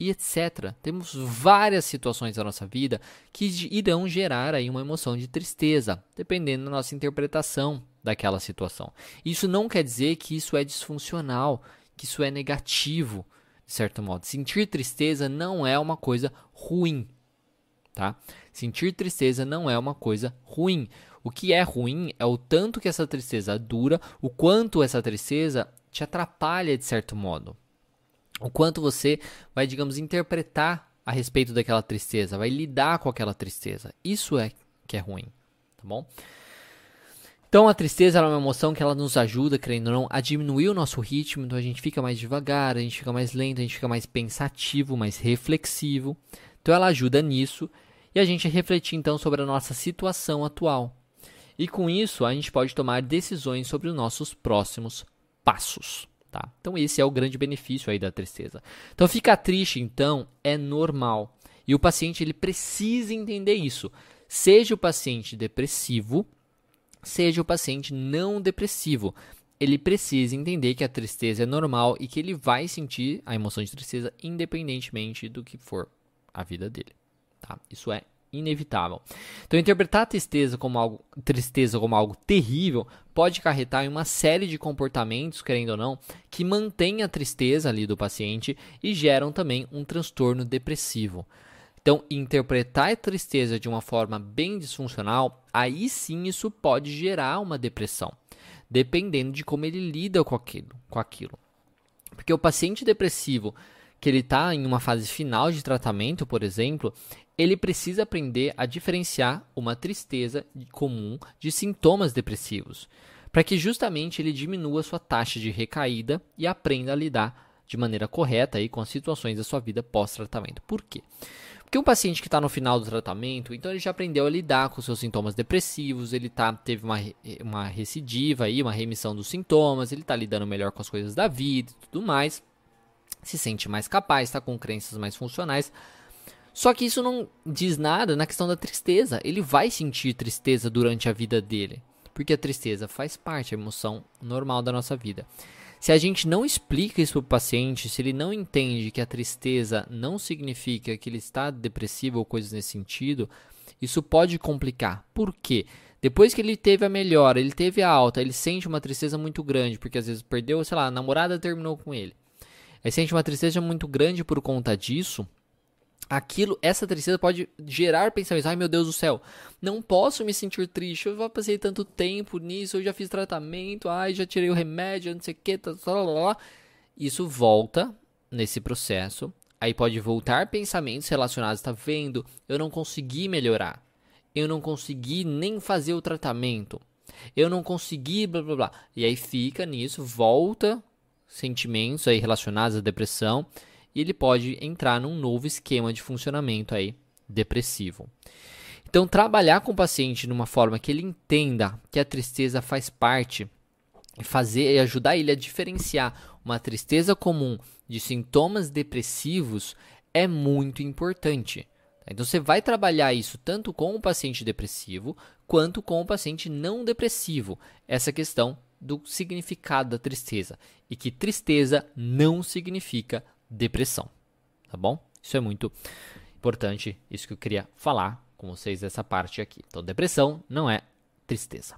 e etc. Temos várias situações da nossa vida que irão gerar aí uma emoção de tristeza, dependendo da nossa interpretação daquela situação. Isso não quer dizer que isso é disfuncional, que isso é negativo, de certo modo. Sentir tristeza não é uma coisa ruim, tá? Sentir tristeza não é uma coisa ruim. O que é ruim é o tanto que essa tristeza dura, o quanto essa tristeza te atrapalha de certo modo. O quanto você vai, digamos, interpretar a respeito daquela tristeza, vai lidar com aquela tristeza. Isso é que é ruim, tá bom? Então a tristeza é uma emoção que ela nos ajuda, querendo ou não, a diminuir o nosso ritmo, então a gente fica mais devagar, a gente fica mais lento, a gente fica mais pensativo, mais reflexivo. Então ela ajuda nisso e a gente refletir então sobre a nossa situação atual. E com isso a gente pode tomar decisões sobre os nossos próximos passos. Tá? Então esse é o grande benefício aí da tristeza. Então ficar triste então é normal e o paciente ele precisa entender isso. Seja o paciente depressivo seja o paciente não depressivo. Ele precisa entender que a tristeza é normal e que ele vai sentir a emoção de tristeza independentemente do que for a vida dele. Tá? Isso é inevitável. Então, interpretar a tristeza como algo, tristeza como algo terrível pode acarretar em uma série de comportamentos, querendo ou não, que mantêm a tristeza ali do paciente e geram também um transtorno depressivo. Então, interpretar a tristeza de uma forma bem disfuncional, aí sim isso pode gerar uma depressão, dependendo de como ele lida com aquilo. Com aquilo. Porque o paciente depressivo, que ele está em uma fase final de tratamento, por exemplo, ele precisa aprender a diferenciar uma tristeza comum de sintomas depressivos, para que justamente ele diminua sua taxa de recaída e aprenda a lidar de maneira correta aí com as situações da sua vida pós-tratamento. Por quê? Porque um paciente que está no final do tratamento, então ele já aprendeu a lidar com seus sintomas depressivos, ele tá, teve uma, uma recidiva aí, uma remissão dos sintomas, ele está lidando melhor com as coisas da vida e tudo mais, se sente mais capaz, está com crenças mais funcionais. Só que isso não diz nada na questão da tristeza. Ele vai sentir tristeza durante a vida dele, porque a tristeza faz parte, é emoção normal da nossa vida. Se a gente não explica isso para o paciente, se ele não entende que a tristeza não significa que ele está depressivo ou coisas nesse sentido, isso pode complicar. Por quê? Depois que ele teve a melhora, ele teve a alta, ele sente uma tristeza muito grande, porque às vezes perdeu, sei lá, a namorada terminou com ele. Sente uma tristeza muito grande por conta disso aquilo, essa tristeza pode gerar pensamentos, ai meu Deus do céu, não posso me sentir triste, eu já passei tanto tempo nisso, eu já fiz tratamento, ai já tirei o remédio, não sei o que, tá, tá, isso volta nesse processo, aí pode voltar pensamentos relacionados, tá vendo, eu não consegui melhorar, eu não consegui nem fazer o tratamento, eu não consegui, blá blá blá, e aí fica nisso, volta sentimentos aí relacionados à depressão, e ele pode entrar num novo esquema de funcionamento aí depressivo. Então, trabalhar com o paciente de uma forma que ele entenda que a tristeza faz parte e fazer e ajudar ele a diferenciar uma tristeza comum de sintomas depressivos é muito importante. Então você vai trabalhar isso tanto com o paciente depressivo quanto com o paciente não depressivo. Essa questão do significado da tristeza e que tristeza não significa depressão, tá bom? Isso é muito importante, isso que eu queria falar com vocês dessa parte aqui. Então, depressão não é tristeza.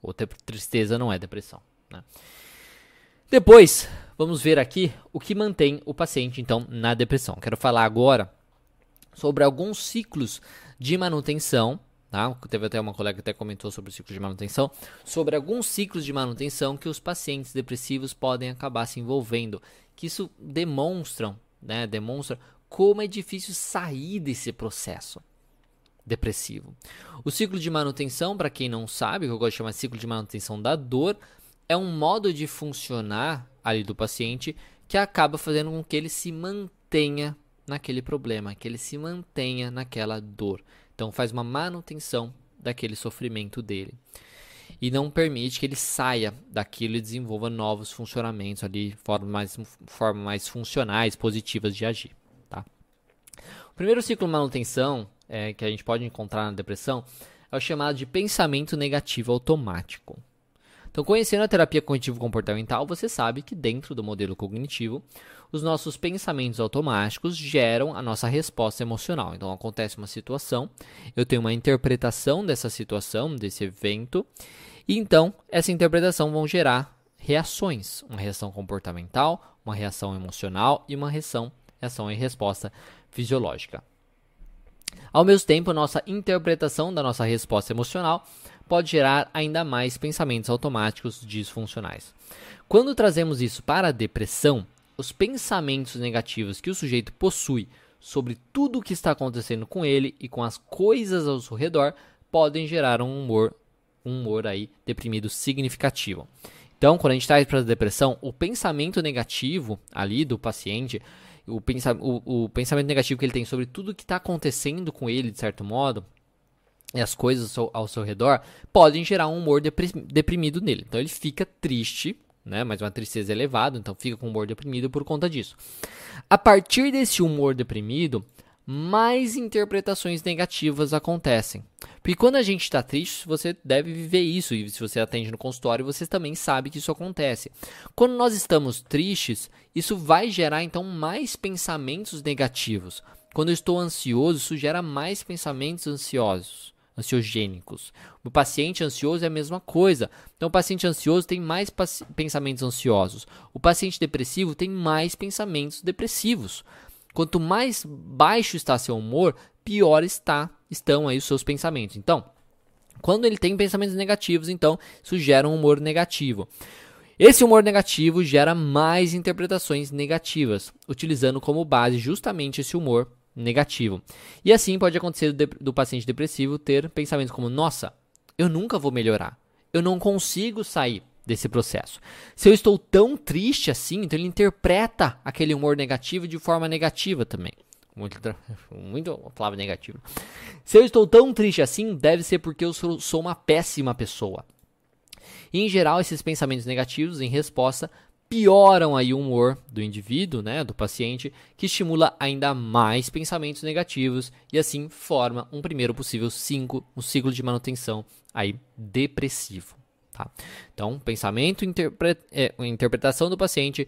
Ou tristeza não é depressão. Né? Depois, vamos ver aqui o que mantém o paciente, então, na depressão. Quero falar agora sobre alguns ciclos de manutenção. Tá? Teve até uma colega que até comentou sobre o ciclo de manutenção. Sobre alguns ciclos de manutenção que os pacientes depressivos podem acabar se envolvendo que isso demonstram, né, demonstra como é difícil sair desse processo depressivo. O ciclo de manutenção, para quem não sabe, que eu gosto de chamar de ciclo de manutenção da dor, é um modo de funcionar ali do paciente que acaba fazendo com que ele se mantenha naquele problema, que ele se mantenha naquela dor. Então faz uma manutenção daquele sofrimento dele e não permite que ele saia daquilo e desenvolva novos funcionamentos ali, formas mais, formas mais funcionais, positivas de agir. Tá? O primeiro ciclo de manutenção é, que a gente pode encontrar na depressão é o chamado de pensamento negativo automático. Então, conhecendo a terapia cognitivo-comportamental, você sabe que dentro do modelo cognitivo, os nossos pensamentos automáticos geram a nossa resposta emocional. Então, acontece uma situação, eu tenho uma interpretação dessa situação, desse evento, e então essa interpretação vão gerar reações, uma reação comportamental, uma reação emocional e uma reação, reação e resposta fisiológica. Ao mesmo tempo, nossa interpretação da nossa resposta emocional pode gerar ainda mais pensamentos automáticos disfuncionais. Quando trazemos isso para a depressão, os pensamentos negativos que o sujeito possui sobre tudo o que está acontecendo com ele e com as coisas ao seu redor podem gerar um humor um humor aí deprimido significativo. Então, quando a gente traz para a depressão, o pensamento negativo ali do paciente, o, pensa, o, o pensamento negativo que ele tem sobre tudo que está acontecendo com ele, de certo modo, e as coisas ao seu, redor, podem gerar um humor deprimido nele. Então, ele fica triste, né, mas uma tristeza elevada, então fica com humor deprimido por conta disso. A partir desse humor deprimido, mais interpretações negativas acontecem. Porque quando a gente está triste, você deve viver isso. E se você atende no consultório, você também sabe que isso acontece. Quando nós estamos tristes, isso vai gerar então mais pensamentos negativos. Quando eu estou ansioso, isso gera mais pensamentos ansiosos, ansiogênicos. O paciente ansioso é a mesma coisa. Então, o paciente ansioso tem mais pensamentos ansiosos. O paciente depressivo tem mais pensamentos depressivos. Quanto mais baixo está seu humor, pior está estão aí os seus pensamentos. Então, quando ele tem pensamentos negativos, então isso gera um humor negativo. Esse humor negativo gera mais interpretações negativas, utilizando como base justamente esse humor negativo. E assim pode acontecer do, do paciente depressivo ter pensamentos como: nossa, eu nunca vou melhorar, eu não consigo sair desse processo. Se eu estou tão triste assim, então ele interpreta aquele humor negativo de forma negativa também. Muito, (laughs) muito palavra negativa. Se eu estou tão triste assim, deve ser porque eu sou, sou uma péssima pessoa. E, em geral, esses pensamentos negativos, em resposta, pioram aí o humor do indivíduo, né, do paciente, que estimula ainda mais pensamentos negativos e assim forma um primeiro possível cinco, um ciclo de manutenção aí depressivo. Tá? Então, pensamento, interpre é, interpretação do paciente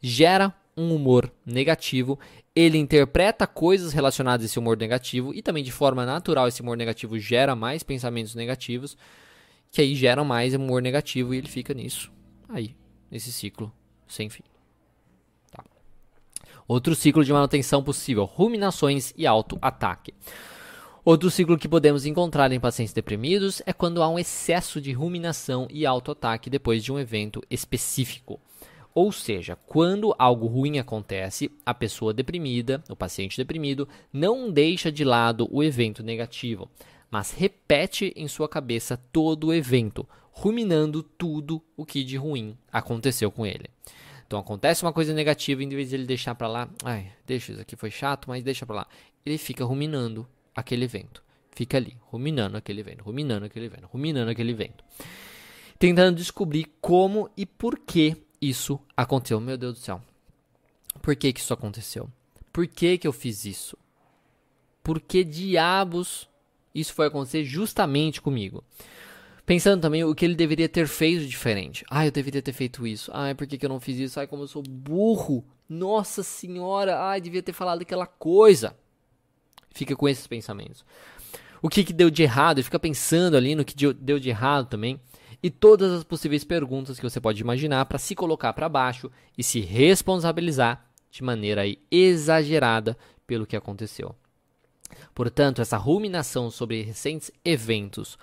gera um humor negativo, ele interpreta coisas relacionadas a esse humor negativo e também de forma natural esse humor negativo gera mais pensamentos negativos, que aí geram mais humor negativo e ele fica nisso, aí, nesse ciclo sem fim. Tá. Outro ciclo de manutenção possível: ruminações e autoataque. Outro ciclo que podemos encontrar em pacientes deprimidos é quando há um excesso de ruminação e autoataque depois de um evento específico. Ou seja, quando algo ruim acontece, a pessoa deprimida, o paciente deprimido, não deixa de lado o evento negativo, mas repete em sua cabeça todo o evento, ruminando tudo o que de ruim aconteceu com ele. Então acontece uma coisa negativa, em vez de ele deixar para lá, ai, deixa isso aqui foi chato, mas deixa para lá. Ele fica ruminando aquele evento. Fica ali, ruminando aquele evento, ruminando aquele evento, ruminando aquele evento. Tentando descobrir como e por que isso aconteceu. Meu Deus do céu. Por que, que isso aconteceu? Por que, que eu fiz isso? Por que diabos isso foi acontecer justamente comigo? Pensando também o que ele deveria ter feito diferente. Ah, eu deveria ter feito isso. Ah, por que, que eu não fiz isso? Ai, como eu sou burro. Nossa senhora. Ai, devia ter falado aquela coisa. Fica com esses pensamentos. O que, que deu de errado? Fica pensando ali no que deu de errado também. E todas as possíveis perguntas que você pode imaginar para se colocar para baixo e se responsabilizar de maneira exagerada pelo que aconteceu. Portanto, essa ruminação sobre recentes eventos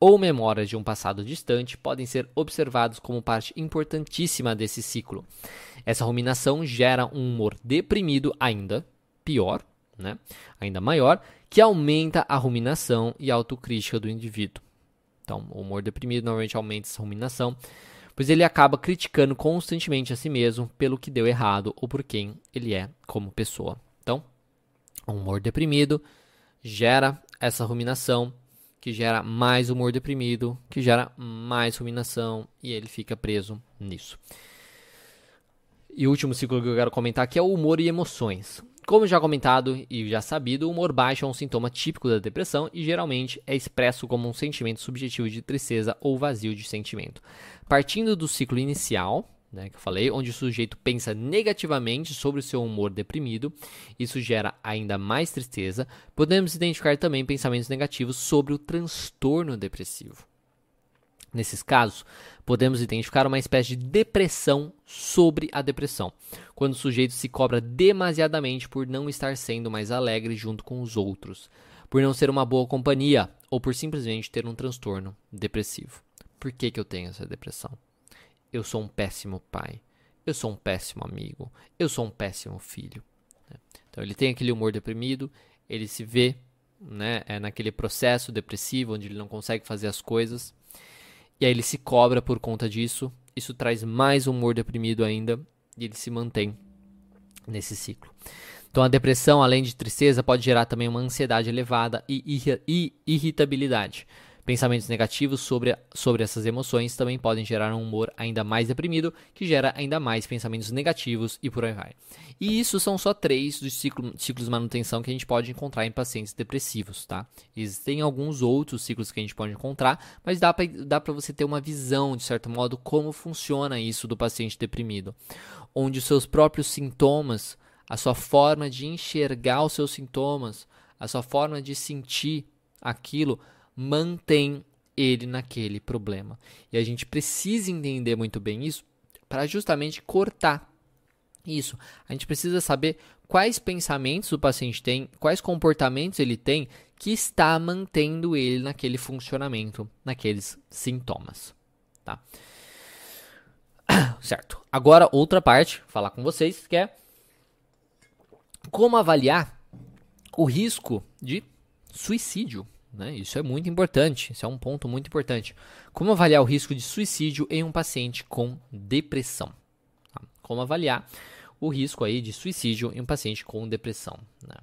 ou memórias de um passado distante podem ser observados como parte importantíssima desse ciclo. Essa ruminação gera um humor deprimido ainda pior, né? ainda maior, que aumenta a ruminação e a autocrítica do indivíduo. Então, o humor deprimido normalmente aumenta essa ruminação, pois ele acaba criticando constantemente a si mesmo pelo que deu errado ou por quem ele é como pessoa. Então, o humor deprimido gera essa ruminação que gera mais humor deprimido, que gera mais ruminação e ele fica preso nisso. E o último ciclo que eu quero comentar aqui é o humor e emoções. Como já comentado e já sabido, o humor baixo é um sintoma típico da depressão e geralmente é expresso como um sentimento subjetivo de tristeza ou vazio de sentimento. Partindo do ciclo inicial, né, que eu falei, onde o sujeito pensa negativamente sobre o seu humor deprimido, isso gera ainda mais tristeza. Podemos identificar também pensamentos negativos sobre o transtorno depressivo. Nesses casos, podemos identificar uma espécie de depressão sobre a depressão, quando o sujeito se cobra demasiadamente por não estar sendo mais alegre junto com os outros, por não ser uma boa companhia ou por simplesmente ter um transtorno depressivo. Por que, que eu tenho essa depressão? Eu sou um péssimo pai, eu sou um péssimo amigo, eu sou um péssimo filho. Né? Então ele tem aquele humor deprimido, ele se vê né, é naquele processo depressivo onde ele não consegue fazer as coisas, e aí ele se cobra por conta disso, isso traz mais humor deprimido ainda, e ele se mantém nesse ciclo. Então a depressão, além de tristeza, pode gerar também uma ansiedade elevada e irritabilidade. Pensamentos negativos sobre, sobre essas emoções também podem gerar um humor ainda mais deprimido, que gera ainda mais pensamentos negativos e por aí vai. E isso são só três dos ciclo, ciclos de manutenção que a gente pode encontrar em pacientes depressivos, tá? Existem alguns outros ciclos que a gente pode encontrar, mas dá para você ter uma visão, de certo modo, como funciona isso do paciente deprimido, onde os seus próprios sintomas a sua forma de enxergar os seus sintomas, a sua forma de sentir aquilo, mantém ele naquele problema. E a gente precisa entender muito bem isso para justamente cortar isso. A gente precisa saber quais pensamentos o paciente tem, quais comportamentos ele tem que está mantendo ele naquele funcionamento, naqueles sintomas, tá? (coughs) Certo. Agora outra parte, falar com vocês, que é como avaliar o risco de suicídio. Né? Isso é muito importante, isso é um ponto muito importante. Como avaliar o risco de suicídio em um paciente com depressão? Tá? Como avaliar o risco aí de suicídio em um paciente com depressão? Né?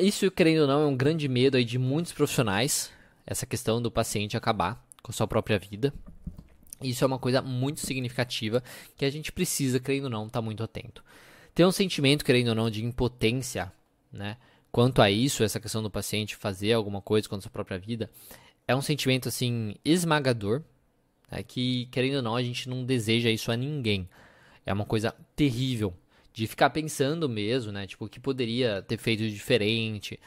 Isso, querendo ou não, é um grande medo aí de muitos profissionais, essa questão do paciente acabar com a sua própria vida. Isso é uma coisa muito significativa que a gente precisa, querendo ou não, estar tá muito atento. Tem um sentimento, querendo ou não, de impotência, né? Quanto a isso, essa questão do paciente fazer alguma coisa contra a sua própria vida, é um sentimento, assim, esmagador, né? que, querendo ou não, a gente não deseja isso a ninguém. É uma coisa terrível de ficar pensando mesmo, né? Tipo, o que poderia ter feito de diferente?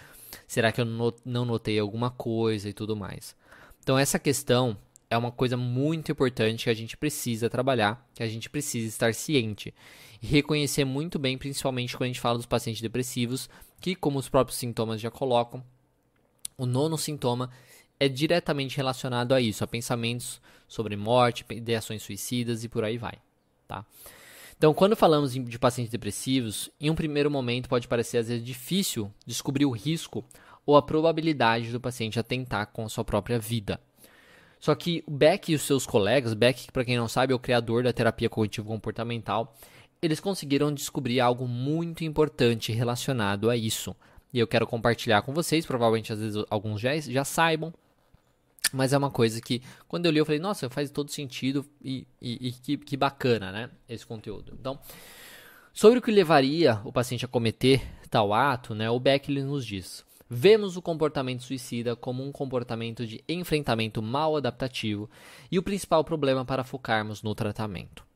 Será que eu não notei alguma coisa e tudo mais? Então, essa questão é uma coisa muito importante que a gente precisa trabalhar, que a gente precisa estar ciente e reconhecer muito bem, principalmente quando a gente fala dos pacientes depressivos, que, como os próprios sintomas já colocam, o nono sintoma é diretamente relacionado a isso, a pensamentos sobre morte, ideações suicidas e por aí vai, tá? Então, quando falamos de pacientes depressivos, em um primeiro momento pode parecer às vezes difícil descobrir o risco ou a probabilidade do paciente atentar com a sua própria vida. Só que o Beck e os seus colegas, Beck, para quem não sabe, é o criador da terapia cognitivo comportamental, eles conseguiram descobrir algo muito importante relacionado a isso. E eu quero compartilhar com vocês, provavelmente às vezes alguns já, já saibam, mas é uma coisa que, quando eu li, eu falei, nossa, faz todo sentido e, e, e que, que bacana, né? Esse conteúdo. Então, sobre o que levaria o paciente a cometer tal ato, né? O Beck nos diz: Vemos o comportamento suicida como um comportamento de enfrentamento mal adaptativo e o principal problema para focarmos no tratamento.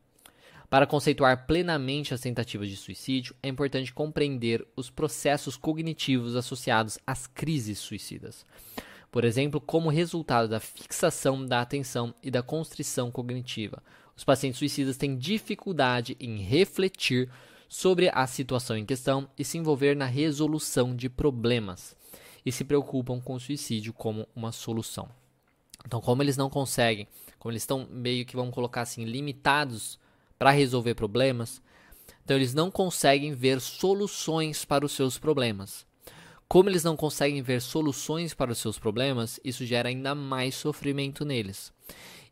Para conceituar plenamente as tentativas de suicídio, é importante compreender os processos cognitivos associados às crises suicidas. Por exemplo, como resultado da fixação da atenção e da constrição cognitiva. Os pacientes suicidas têm dificuldade em refletir sobre a situação em questão e se envolver na resolução de problemas, e se preocupam com o suicídio como uma solução. Então, como eles não conseguem, como eles estão meio que vamos colocar assim limitados para resolver problemas. Então eles não conseguem ver soluções para os seus problemas. Como eles não conseguem ver soluções para os seus problemas, isso gera ainda mais sofrimento neles.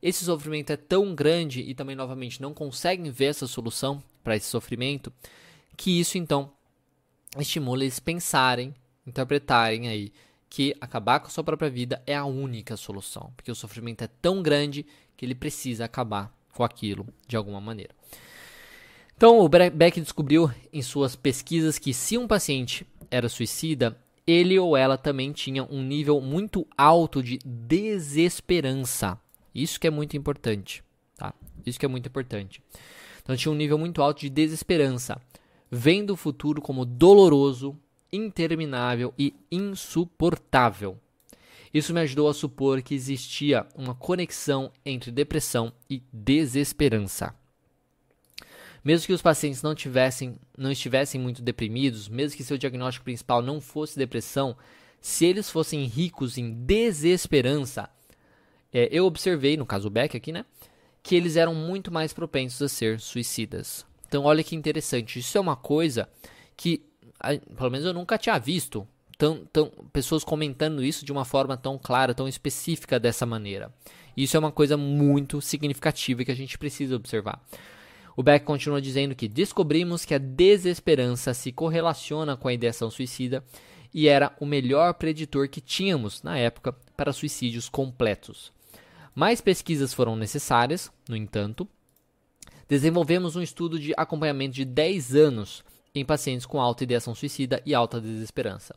Esse sofrimento é tão grande e também novamente não conseguem ver essa solução para esse sofrimento, que isso então estimula eles pensarem, interpretarem aí que acabar com a sua própria vida é a única solução, porque o sofrimento é tão grande que ele precisa acabar com aquilo de alguma maneira. Então, o Beck descobriu em suas pesquisas que se um paciente era suicida, ele ou ela também tinha um nível muito alto de desesperança. Isso que é muito importante, tá? Isso que é muito importante. Então, tinha um nível muito alto de desesperança, vendo o futuro como doloroso, interminável e insuportável. Isso me ajudou a supor que existia uma conexão entre depressão e desesperança. Mesmo que os pacientes não, tivessem, não estivessem muito deprimidos, mesmo que seu diagnóstico principal não fosse depressão, se eles fossem ricos em desesperança, é, eu observei, no caso Beck aqui, né, que eles eram muito mais propensos a ser suicidas. Então, olha que interessante. Isso é uma coisa que, pelo menos eu nunca tinha visto tão, tão, pessoas comentando isso de uma forma tão clara, tão específica dessa maneira. Isso é uma coisa muito significativa que a gente precisa observar. O Beck continua dizendo que descobrimos que a desesperança se correlaciona com a ideação suicida e era o melhor preditor que tínhamos na época para suicídios completos. Mais pesquisas foram necessárias, no entanto. Desenvolvemos um estudo de acompanhamento de 10 anos em pacientes com alta ideação suicida e alta desesperança.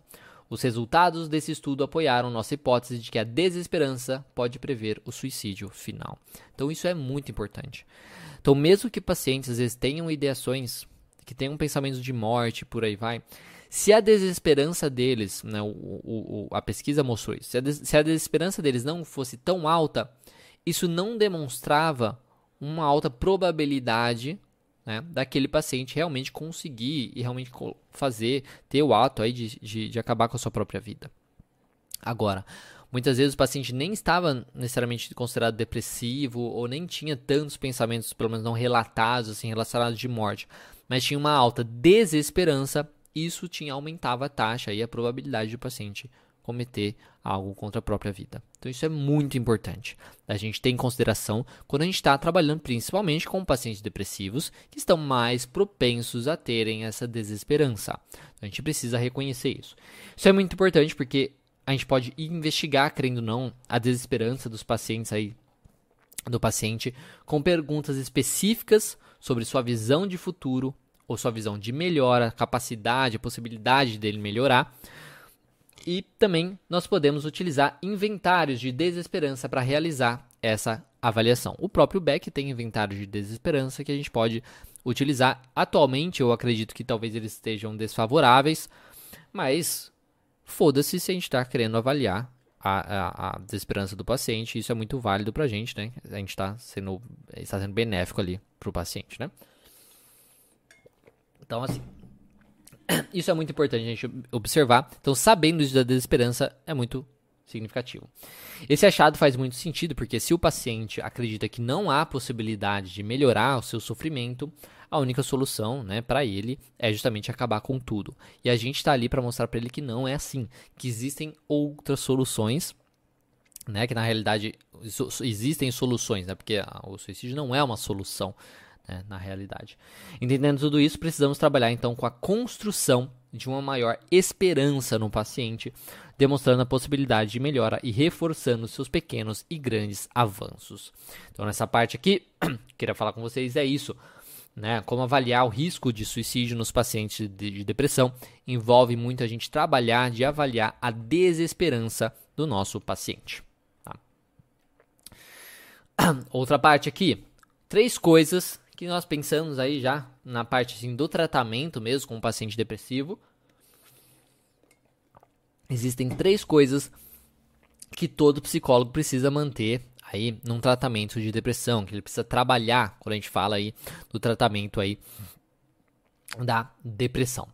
Os resultados desse estudo apoiaram nossa hipótese de que a desesperança pode prever o suicídio final. Então, isso é muito importante. Então, mesmo que pacientes às vezes tenham ideações que tem um pensamento de morte, por aí vai, se a desesperança deles, né, o, o, a pesquisa mostrou isso, se a, se a desesperança deles não fosse tão alta, isso não demonstrava uma alta probabilidade né, daquele paciente realmente conseguir e realmente fazer, ter o ato aí de, de, de acabar com a sua própria vida. Agora, Muitas vezes o paciente nem estava necessariamente considerado depressivo ou nem tinha tantos pensamentos, pelo menos não relatados, assim, relacionados de morte, mas tinha uma alta desesperança. Isso tinha aumentava a taxa e a probabilidade do paciente cometer algo contra a própria vida. Então isso é muito importante. A gente ter em consideração quando a gente está trabalhando principalmente com pacientes depressivos que estão mais propensos a terem essa desesperança. A gente precisa reconhecer isso. Isso é muito importante porque a gente pode investigar, querendo ou não, a desesperança dos pacientes aí, do paciente, com perguntas específicas sobre sua visão de futuro ou sua visão de melhora, capacidade, a possibilidade dele melhorar. E também nós podemos utilizar inventários de desesperança para realizar essa avaliação. O próprio Beck tem inventários de desesperança que a gente pode utilizar. Atualmente, eu acredito que talvez eles estejam desfavoráveis, mas Foda-se se a gente está querendo avaliar a, a, a, desesperança do paciente. Isso é muito válido para a gente, né? A gente está sendo, está sendo benéfico ali para o paciente, né? Então, assim, (clears throat) isso é muito importante a gente observar. Então, sabendo isso da desesperança é muito significativo. Esse achado faz muito sentido porque se o paciente acredita que não há possibilidade de melhorar o seu sofrimento, a única solução, né, para ele é justamente acabar com tudo. E a gente está ali para mostrar para ele que não é assim, que existem outras soluções, né, que na realidade existem soluções, né, porque o suicídio não é uma solução, né, na realidade. Entendendo tudo isso, precisamos trabalhar então com a construção de uma maior esperança no paciente, demonstrando a possibilidade de melhora e reforçando seus pequenos e grandes avanços. Então, nessa parte aqui, (clears throat) queria falar com vocês é isso. Né, como avaliar o risco de suicídio nos pacientes de, de depressão envolve muito a gente trabalhar de avaliar a desesperança do nosso paciente. Tá? (clears throat) Outra parte aqui, três coisas que nós pensamos aí já na parte assim, do tratamento mesmo com o paciente depressivo. Existem três coisas que todo psicólogo precisa manter aí num tratamento de depressão, que ele precisa trabalhar quando a gente fala aí do tratamento aí da depressão.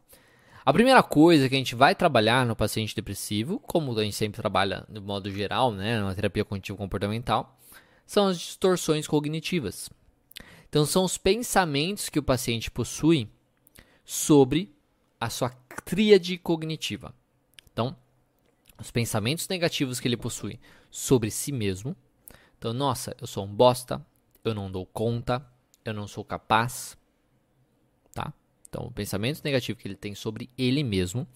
A primeira coisa que a gente vai trabalhar no paciente depressivo, como a gente sempre trabalha de modo geral, né, na terapia cognitivo comportamental, são as distorções cognitivas. Então são os pensamentos que o paciente possui sobre a sua tríade cognitiva. Então, os pensamentos negativos que ele possui sobre si mesmo, então, nossa, eu sou um bosta, eu não dou conta, eu não sou capaz, tá? Então, o pensamento negativo que ele tem sobre ele mesmo,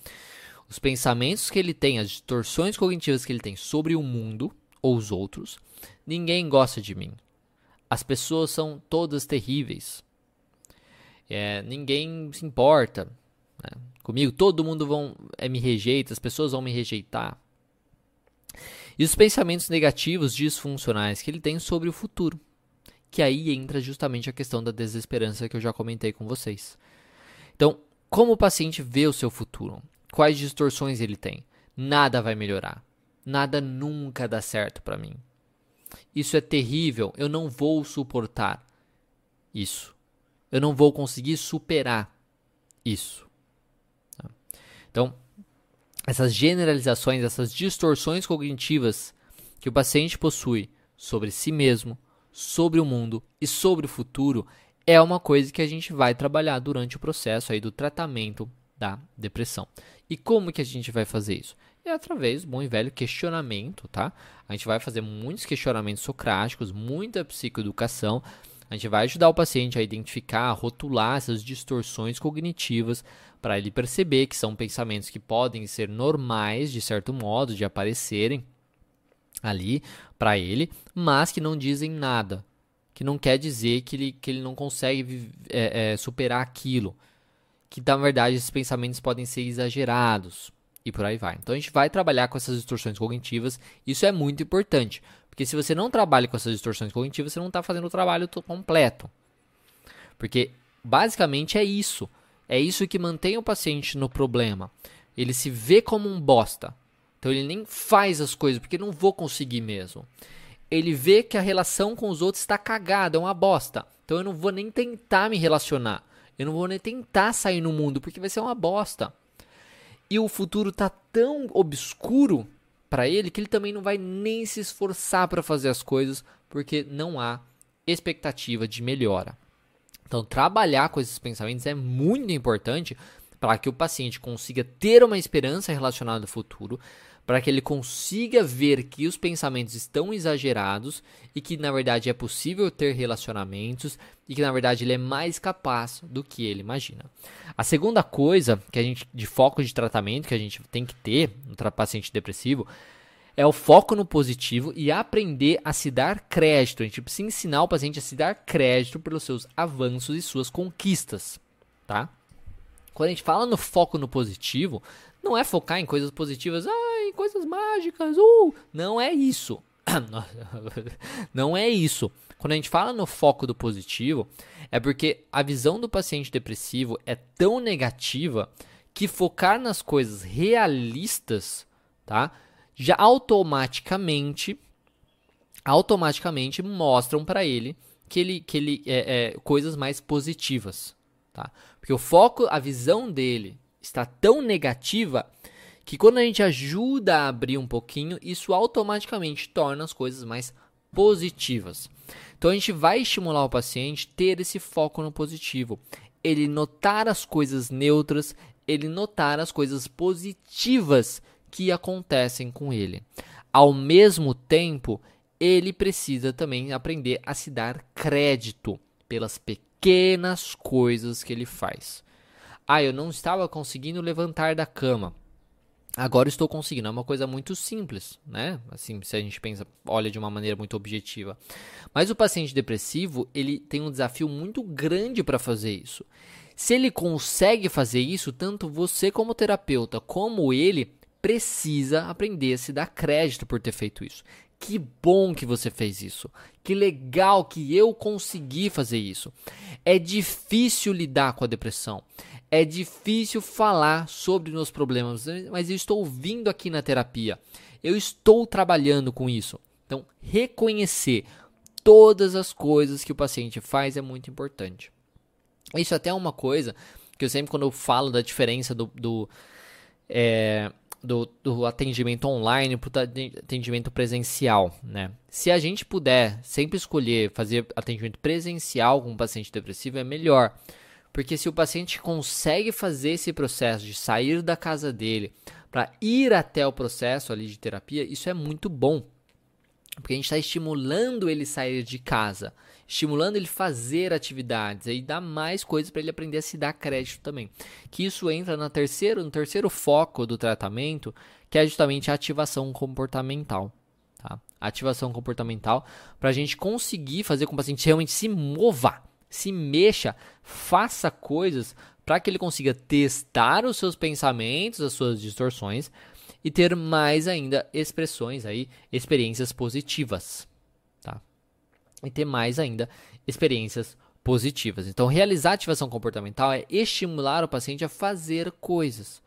os pensamentos que ele tem, as distorções cognitivas que ele tem sobre o mundo ou os outros, ninguém gosta de mim. As pessoas são todas terríveis. É, ninguém se importa né? comigo. Todo mundo vão é, me rejeita, as pessoas vão me rejeitar. E os pensamentos negativos disfuncionais que ele tem sobre o futuro. Que aí entra justamente a questão da desesperança que eu já comentei com vocês. Então, como o paciente vê o seu futuro? Quais distorções ele tem? Nada vai melhorar. Nada nunca dá certo para mim. Isso é terrível, eu não vou suportar isso. Eu não vou conseguir superar isso. Tá? Então, essas generalizações, essas distorções cognitivas que o paciente possui sobre si mesmo, sobre o mundo e sobre o futuro é uma coisa que a gente vai trabalhar durante o processo aí do tratamento da depressão. E como que a gente vai fazer isso? É através do bom e velho questionamento, tá? A gente vai fazer muitos questionamentos socráticos, muita psicoeducação. A gente vai ajudar o paciente a identificar, a rotular essas distorções cognitivas para ele perceber que são pensamentos que podem ser normais, de certo modo, de aparecerem ali para ele, mas que não dizem nada. Que não quer dizer que ele, que ele não consegue é, é, superar aquilo. Que na verdade esses pensamentos podem ser exagerados e por aí vai. Então a gente vai trabalhar com essas distorções cognitivas. Isso é muito importante, porque se você não trabalha com essas distorções cognitivas, você não está fazendo o trabalho completo. Porque basicamente é isso É isso que mantém o paciente no problema. Ele se vê como um bosta. Então ele nem faz as coisas porque não vou conseguir mesmo. Ele vê que a relação com os outros está cagada, é uma bosta. Então eu não vou nem tentar me relacionar. Eu não vou nem tentar sair no mundo porque vai ser uma bosta. E o futuro tá tão obscuro para ele que ele também não vai nem se esforçar para fazer as coisas porque não há expectativa de melhora. Então, trabalhar com esses pensamentos é muito importante para que o paciente consiga ter uma esperança relacionada ao futuro, para que ele consiga ver que os pensamentos estão exagerados e que na verdade é possível ter relacionamentos e que na verdade ele é mais capaz do que ele imagina. A segunda coisa que a gente de foco de tratamento que a gente tem que ter no paciente depressivo é o foco no positivo e aprender a se dar crédito. A gente precisa ensinar o paciente a se dar crédito pelos seus avanços e suas conquistas, tá? Quando a gente fala no foco no positivo, não é focar em coisas positivas, ah, em coisas mágicas, uh, não é isso. (coughs) não é isso. Quando a gente fala no foco do positivo, é porque a visão do paciente depressivo é tão negativa que focar nas coisas realistas, tá? Já automaticamente automaticamente mostram para ele que ele que ele é, é, coisas mais positivas, tá? Porque o foco, a visão dele está tão negativa que quando a gente ajuda a abrir um pouquinho, isso automaticamente torna as coisas mais positivas. Então a gente vai estimular o paciente ter esse foco no positivo, ele notar as coisas neutras, ele notar as coisas positivas que acontecem com ele. Ao mesmo tempo, ele precisa também aprender a se dar crédito pelas pequenas coisas que ele faz. Ah, eu não estava conseguindo levantar da cama. Agora estou conseguindo. É uma coisa muito simples, né? Assim, se a gente pensa, olha de uma maneira muito objetiva. Mas o paciente depressivo, ele tem um desafio muito grande para fazer isso. Se ele consegue fazer isso, tanto você como terapeuta, como ele, precisa aprender a se dar crédito por ter feito isso. Que bom que você fez isso. Que legal que eu consegui fazer isso. É difícil lidar com a depressão. É difícil falar sobre meus problemas, mas eu estou vindo aqui na terapia. Eu estou trabalhando com isso. Então, reconhecer todas as coisas que o paciente faz é muito importante. Isso até é uma coisa que eu sempre, quando eu falo da diferença do, do, é, do, do atendimento online para o atendimento presencial, né? Se a gente puder sempre escolher fazer atendimento presencial com um paciente depressivo, é melhor. Porque se o paciente consegue fazer esse processo de sair da casa dele para ir até o processo ali de terapia, isso é muito bom. Porque a gente está estimulando ele sair de casa, estimulando ele fazer atividades e dá mais coisas para ele aprender a se dar crédito também. Que isso entra no terceiro, no terceiro foco do tratamento, que é justamente a ativação comportamental. Tá? ativação comportamental para a gente conseguir fazer com que o paciente realmente se mova se mexa, faça coisas para que ele consiga testar os seus pensamentos, as suas distorções e ter mais ainda expressões aí, experiências positivas, tá? E ter mais ainda experiências positivas. Então, realizar ativação comportamental é estimular o paciente a fazer coisas.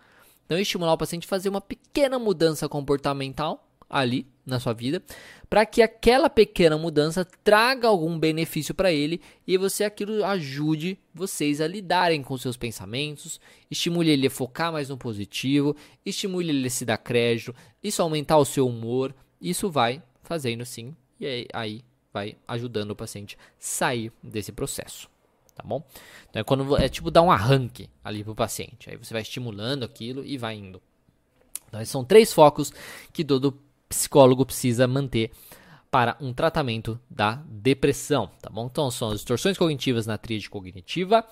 Então, estimular o paciente a fazer uma pequena mudança comportamental ali na sua vida, para que aquela pequena mudança traga algum benefício para ele e você aquilo ajude vocês a lidarem com seus pensamentos, estimule ele a focar mais no positivo, estimule ele a se dar crédito, isso aumentar o seu humor, isso vai fazendo sim e aí, aí vai ajudando o paciente sair desse processo. Tá bom? Então é quando é tipo dar um arranque ali pro paciente. Aí você vai estimulando aquilo e vai indo. Então, são três focos que todo psicólogo precisa manter para um tratamento da depressão, tá bom? Então são as distorções cognitivas na tríade cognitiva,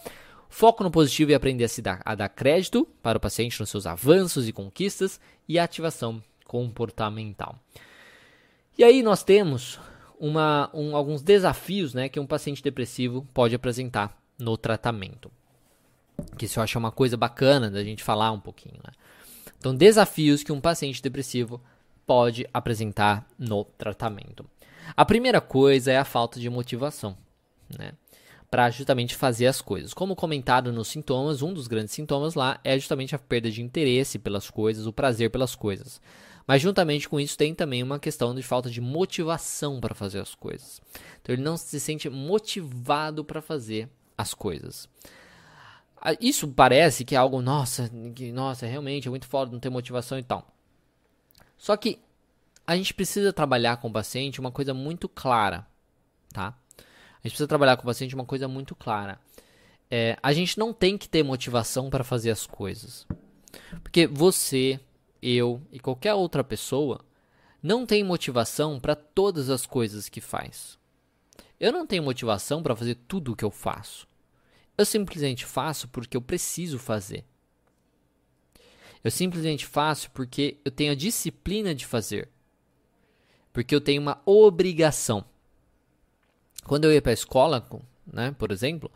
foco no positivo e aprender a se dar, a dar crédito para o paciente nos seus avanços e conquistas e ativação comportamental. E aí nós temos uma, um, alguns desafios né, que um paciente depressivo pode apresentar no tratamento. Que isso eu acho uma coisa bacana da gente falar um pouquinho. Né? Então, desafios que um paciente depressivo pode apresentar no tratamento. A primeira coisa é a falta de motivação. Né? para justamente fazer as coisas. Como comentado nos sintomas, um dos grandes sintomas lá é justamente a perda de interesse pelas coisas, o prazer pelas coisas. Mas juntamente com isso tem também uma questão de falta de motivação para fazer as coisas. Então ele não se sente motivado para fazer as coisas. Ah, isso parece que é algo, nossa, que, nossa, realmente é muito foda não ter motivação e tal. Só que a gente precisa trabalhar com o paciente uma coisa muito clara, tá? A gente precisa trabalhar com o paciente uma coisa muito clara. É, a gente não tem que ter motivação para fazer as coisas. Porque você, eu e qualquer outra pessoa não tem motivação para todas as coisas que faz. Eu não tenho motivação para fazer tudo o que eu faço. Eu simplesmente faço porque eu preciso fazer. Eu simplesmente faço porque eu tenho a disciplina de fazer. Porque eu tenho uma obrigação. Quando eu ia para a escola, né, por exemplo,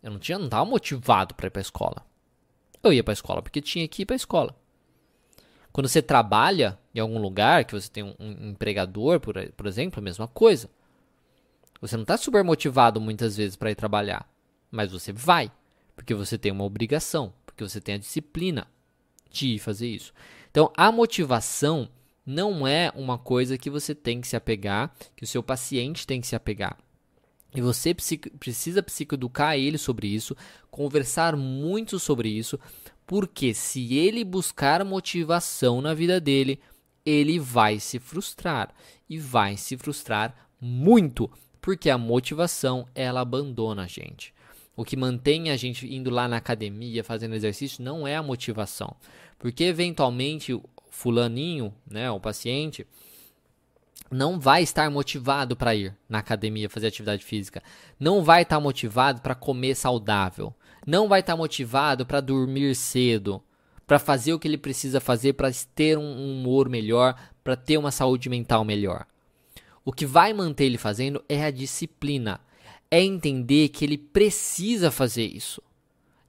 eu não tinha, não estava motivado para ir para a escola. Eu ia para a escola porque tinha que ir para a escola. Quando você trabalha em algum lugar, que você tem um, um empregador, por, por exemplo, a mesma coisa. Você não está super motivado muitas vezes para ir trabalhar, mas você vai, porque você tem uma obrigação, porque você tem a disciplina de fazer isso. Então, a motivação não é uma coisa que você tem que se apegar, que o seu paciente tem que se apegar. E você precisa psicoeducar ele sobre isso, conversar muito sobre isso, porque se ele buscar motivação na vida dele, ele vai se frustrar e vai se frustrar muito, porque a motivação ela abandona a gente. O que mantém a gente indo lá na academia fazendo exercício não é a motivação, porque eventualmente o fulaninho, né, o paciente, não vai estar motivado para ir na academia fazer atividade física, não vai estar motivado para comer saudável, não vai estar motivado para dormir cedo, para fazer o que ele precisa fazer para ter um humor melhor, para ter uma saúde mental melhor. O que vai manter ele fazendo é a disciplina, é entender que ele precisa fazer isso.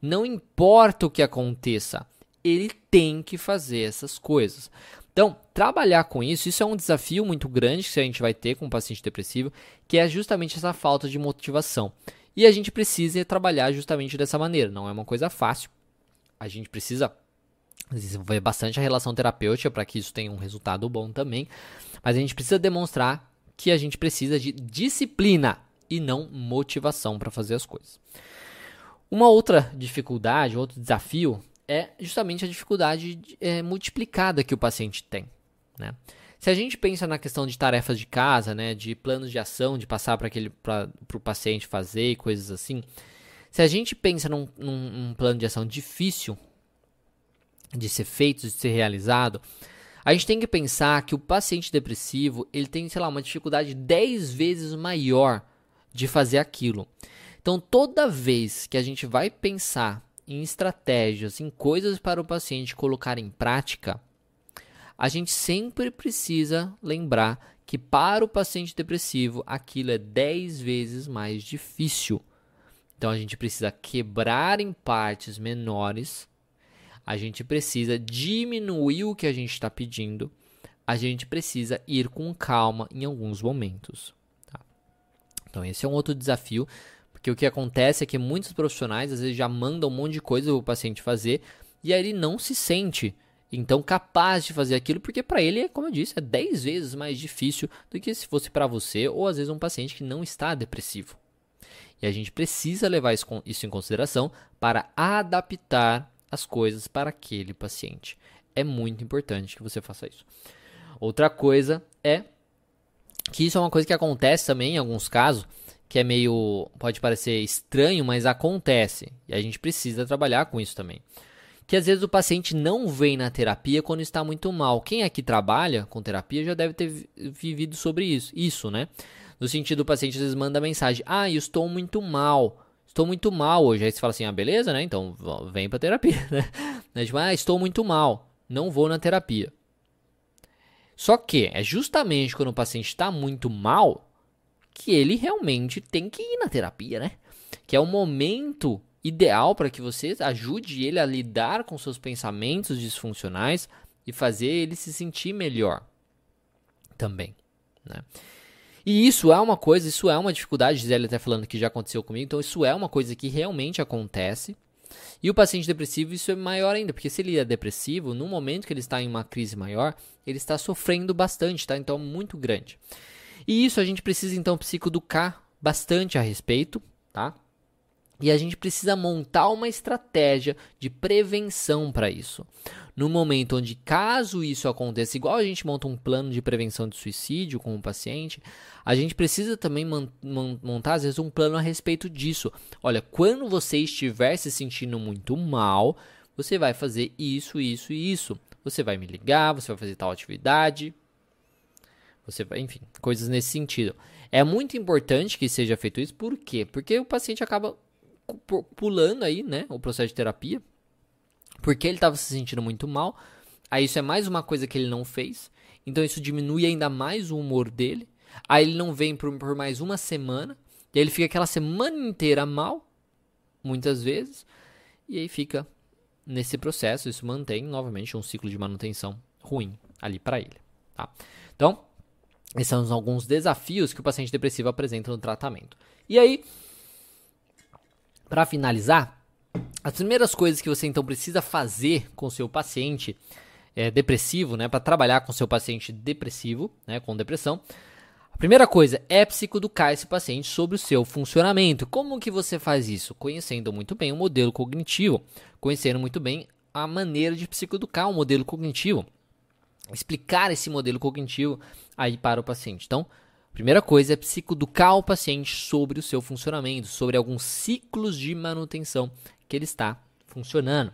Não importa o que aconteça, ele tem que fazer essas coisas. Então, trabalhar com isso, isso é um desafio muito grande que a gente vai ter com o paciente depressivo, que é justamente essa falta de motivação. E a gente precisa trabalhar justamente dessa maneira. Não é uma coisa fácil. A gente precisa desenvolver bastante a relação terapêutica para que isso tenha um resultado bom também. Mas a gente precisa demonstrar que a gente precisa de disciplina e não motivação para fazer as coisas. Uma outra dificuldade, outro desafio é justamente a dificuldade é, multiplicada que o paciente tem. Né? Se a gente pensa na questão de tarefas de casa, né, de planos de ação, de passar para o paciente fazer e coisas assim, se a gente pensa num, num, num, plano de ação difícil de ser feito, de ser realizado, a gente tem que pensar que o paciente depressivo ele tem, sei lá, uma dificuldade 10 vezes maior de fazer aquilo. Então, toda vez que a gente vai pensar em estratégias, em coisas para o paciente colocar em prática, a gente sempre precisa lembrar que para o paciente depressivo aquilo é 10 vezes mais difícil. Então a gente precisa quebrar em partes menores, a gente precisa diminuir o que a gente está pedindo, a gente precisa ir com calma em alguns momentos. Então esse é um outro desafio, porque o que acontece é que muitos profissionais às vezes já mandam um monte de coisa para o paciente fazer e aí ele não se sente então capaz de fazer aquilo, porque para ele, como eu disse, é 10 vezes mais difícil do que se fosse para você ou às vezes um paciente que não está depressivo. E a gente precisa levar isso em consideração para adaptar as coisas para aquele paciente. É muito importante que você faça isso. Outra coisa é que isso é uma coisa que acontece também em alguns casos, que é meio pode parecer estranho, mas acontece, e a gente precisa trabalhar com isso também que às vezes o paciente não vem na terapia quando está muito mal. Quem aqui trabalha com terapia já deve ter vivido sobre isso, isso, né? No sentido, o paciente às vezes manda mensagem: Ah, eu estou muito mal. Estou muito mal hoje. Aí você fala assim: Ah, beleza, né? Então vem para terapia, (laughs) né? Tipo, ah, estou muito mal. Não vou na terapia. Só que é justamente quando o paciente está muito mal que ele realmente tem que ir na terapia, né? Que é o momento ideal para que você ajude ele a lidar com seus pensamentos disfuncionais e fazer ele se sentir melhor também. Né? E isso é uma coisa, isso é uma dificuldade, Gisele até falando que já aconteceu comigo, então isso é uma coisa que realmente acontece. E o paciente depressivo, isso é maior ainda, porque se ele é depressivo, no momento que ele está em uma crise maior, ele está sofrendo bastante, tá? Então, muito grande. E isso a gente precisa, então, psicoeducar bastante a respeito, tá? E a gente precisa montar uma estratégia de prevenção para isso. No momento onde, caso isso aconteça, igual a gente monta um plano de prevenção de suicídio com o paciente, a gente precisa também montar, às vezes, um plano a respeito disso. Olha, quando você estiver se sentindo muito mal, você vai fazer isso, isso e isso. Você vai me ligar, você vai fazer tal atividade. Você vai, enfim, coisas nesse sentido. É muito importante que seja feito isso, por quê? Porque o paciente acaba pulando aí, né, o processo de terapia, porque ele estava se sentindo muito mal. Aí isso é mais uma coisa que ele não fez. Então isso diminui ainda mais o humor dele. Aí ele não vem por, por mais uma semana. E aí ele fica aquela semana inteira mal, muitas vezes. E aí fica nesse processo. Isso mantém novamente um ciclo de manutenção ruim ali para ele. Tá? Então, esses são alguns desafios que o paciente depressivo apresenta no tratamento. E aí, para finalizar, as primeiras coisas que você então precisa fazer com seu paciente é, depressivo, né, para trabalhar com seu paciente depressivo, né, com depressão, a primeira coisa é psicoeducar esse paciente sobre o seu funcionamento. Como que você faz isso? Conhecendo muito bem o modelo cognitivo, conhecendo muito bem a maneira de psicoeducar o modelo cognitivo, explicar esse modelo cognitivo aí para o paciente. Então, Primeira coisa é psicoeducar o paciente sobre o seu funcionamento, sobre alguns ciclos de manutenção que ele está funcionando.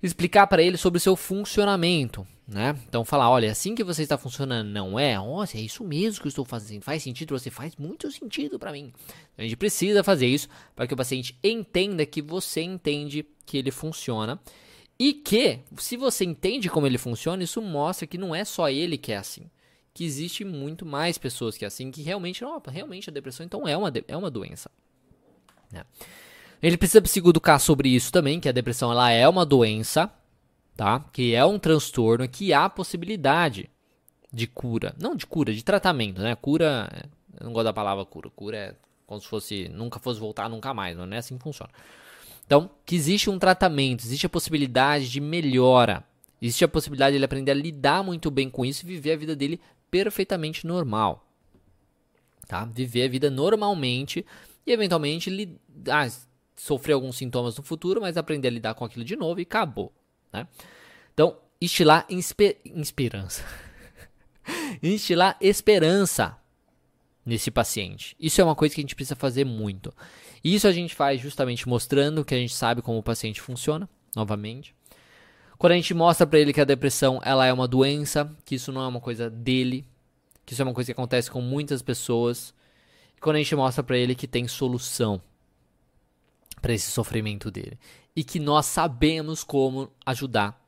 Explicar para ele sobre o seu funcionamento, né? Então falar, olha, assim que você está funcionando, não é? Nossa, é isso mesmo que eu estou fazendo. Faz sentido? Você faz muito sentido para mim. A gente precisa fazer isso para que o paciente entenda que você entende que ele funciona e que, se você entende como ele funciona, isso mostra que não é só ele que é assim que existe muito mais pessoas que é assim, que realmente, realmente a depressão então é uma, é uma doença. Né? Ele precisa se educar sobre isso também, que a depressão ela é uma doença, tá? Que é um transtorno, que há possibilidade de cura, não de cura, de tratamento, né? Cura, eu não gosto da palavra cura, cura é como se fosse nunca fosse voltar nunca mais, não é assim que funciona. Então, que existe um tratamento, existe a possibilidade de melhora, existe a possibilidade de ele aprender a lidar muito bem com isso e viver a vida dele perfeitamente normal. Tá? Viver a vida normalmente e eventualmente li ah, sofrer alguns sintomas no futuro, mas aprender a lidar com aquilo de novo e acabou. Né? Então, instilar esperança. (laughs) instilar esperança nesse paciente. Isso é uma coisa que a gente precisa fazer muito. Isso a gente faz justamente mostrando que a gente sabe como o paciente funciona, novamente. Quando a gente mostra para ele que a depressão ela é uma doença, que isso não é uma coisa dele, que isso é uma coisa que acontece com muitas pessoas, e quando a gente mostra para ele que tem solução para esse sofrimento dele e que nós sabemos como ajudar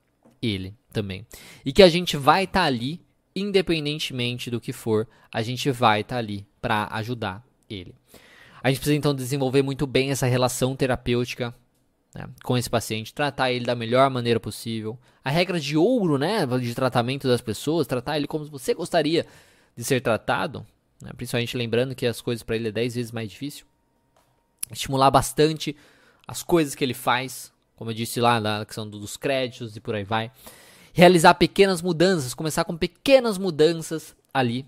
ele também. E que a gente vai estar tá ali independentemente do que for, a gente vai estar tá ali para ajudar ele. A gente precisa então desenvolver muito bem essa relação terapêutica né, com esse paciente, tratar ele da melhor maneira possível. A regra de ouro, né, de tratamento das pessoas, tratar ele como você gostaria de ser tratado, né, principalmente lembrando que as coisas para ele é 10 vezes mais difícil. Estimular bastante as coisas que ele faz, como eu disse lá na questão dos créditos e por aí vai. Realizar pequenas mudanças, começar com pequenas mudanças ali,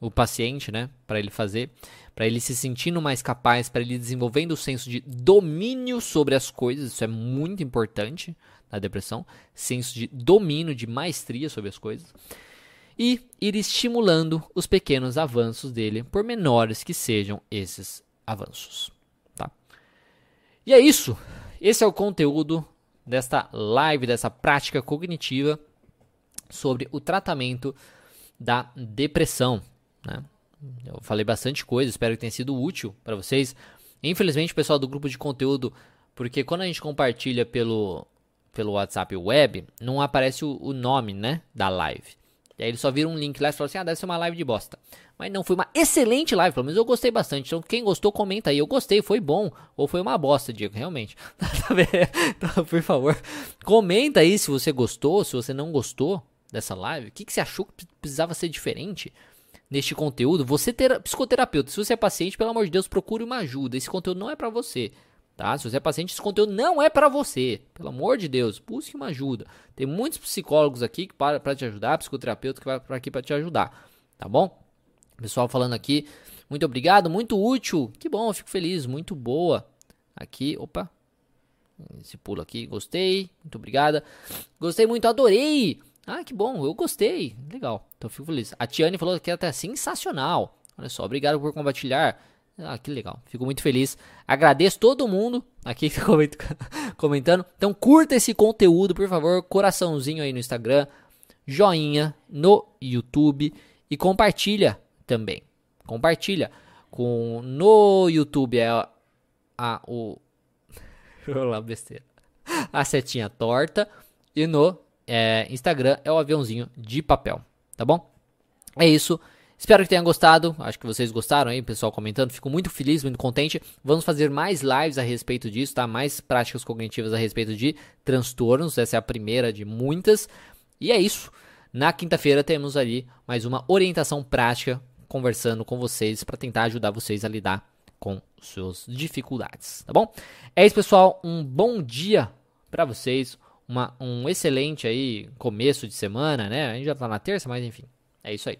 o paciente, né, para ele fazer para ele se sentindo mais capaz, para ele desenvolvendo o senso de domínio sobre as coisas, isso é muito importante na depressão, senso de domínio, de maestria sobre as coisas, e ir estimulando os pequenos avanços dele, por menores que sejam esses avanços. Tá? E é isso. Esse é o conteúdo desta live, dessa prática cognitiva sobre o tratamento da depressão. Né? Eu falei bastante coisa, espero que tenha sido útil para vocês. Infelizmente, pessoal do grupo de conteúdo, porque quando a gente compartilha pelo, pelo WhatsApp web, não aparece o, o nome, né, da live. E aí eles só viram um link lá e falaram assim: ah, deve ser uma live de bosta. Mas não, foi uma excelente live, pelo menos eu gostei bastante. Então, quem gostou, comenta aí. Eu gostei, foi bom. Ou foi uma bosta, Diego, realmente. (laughs) então, por favor, comenta aí se você gostou, se você não gostou dessa live. O que, que você achou que precisava ser diferente? Neste conteúdo, você ter psicoterapeuta, se você é paciente, pelo amor de Deus, procure uma ajuda. Esse conteúdo não é para você, tá? Se você é paciente, esse conteúdo não é para você. Pelo amor de Deus, busque uma ajuda. Tem muitos psicólogos aqui para te ajudar, psicoterapeuta que vai para aqui para te ajudar, tá bom? Pessoal falando aqui, muito obrigado, muito útil. Que bom, fico feliz, muito boa. Aqui, opa. Esse pulo aqui, gostei. Muito obrigada. Gostei muito, adorei. Ah, que bom, eu gostei. Legal, então fico feliz. A Tiane falou que é sensacional. Olha só, obrigado por compartilhar. Ah, que legal, fico muito feliz. Agradeço todo mundo aqui que (laughs) tá comentando. Então curta esse conteúdo, por favor. Coraçãozinho aí no Instagram, joinha no YouTube e compartilha também. Compartilha. Com, no YouTube é a, a o. (laughs) lá, besteira. A setinha torta. E no é, Instagram é o aviãozinho de papel, tá bom? É isso. Espero que tenham gostado. Acho que vocês gostaram aí, pessoal comentando. Fico muito feliz, muito contente. Vamos fazer mais lives a respeito disso, tá? Mais práticas cognitivas a respeito de transtornos. Essa é a primeira de muitas. E é isso. Na quinta-feira temos ali mais uma orientação prática conversando com vocês para tentar ajudar vocês a lidar com suas dificuldades, tá bom? É isso, pessoal. Um bom dia para vocês uma, um excelente aí começo de semana, né? A gente já tá na terça, mas enfim, é isso aí.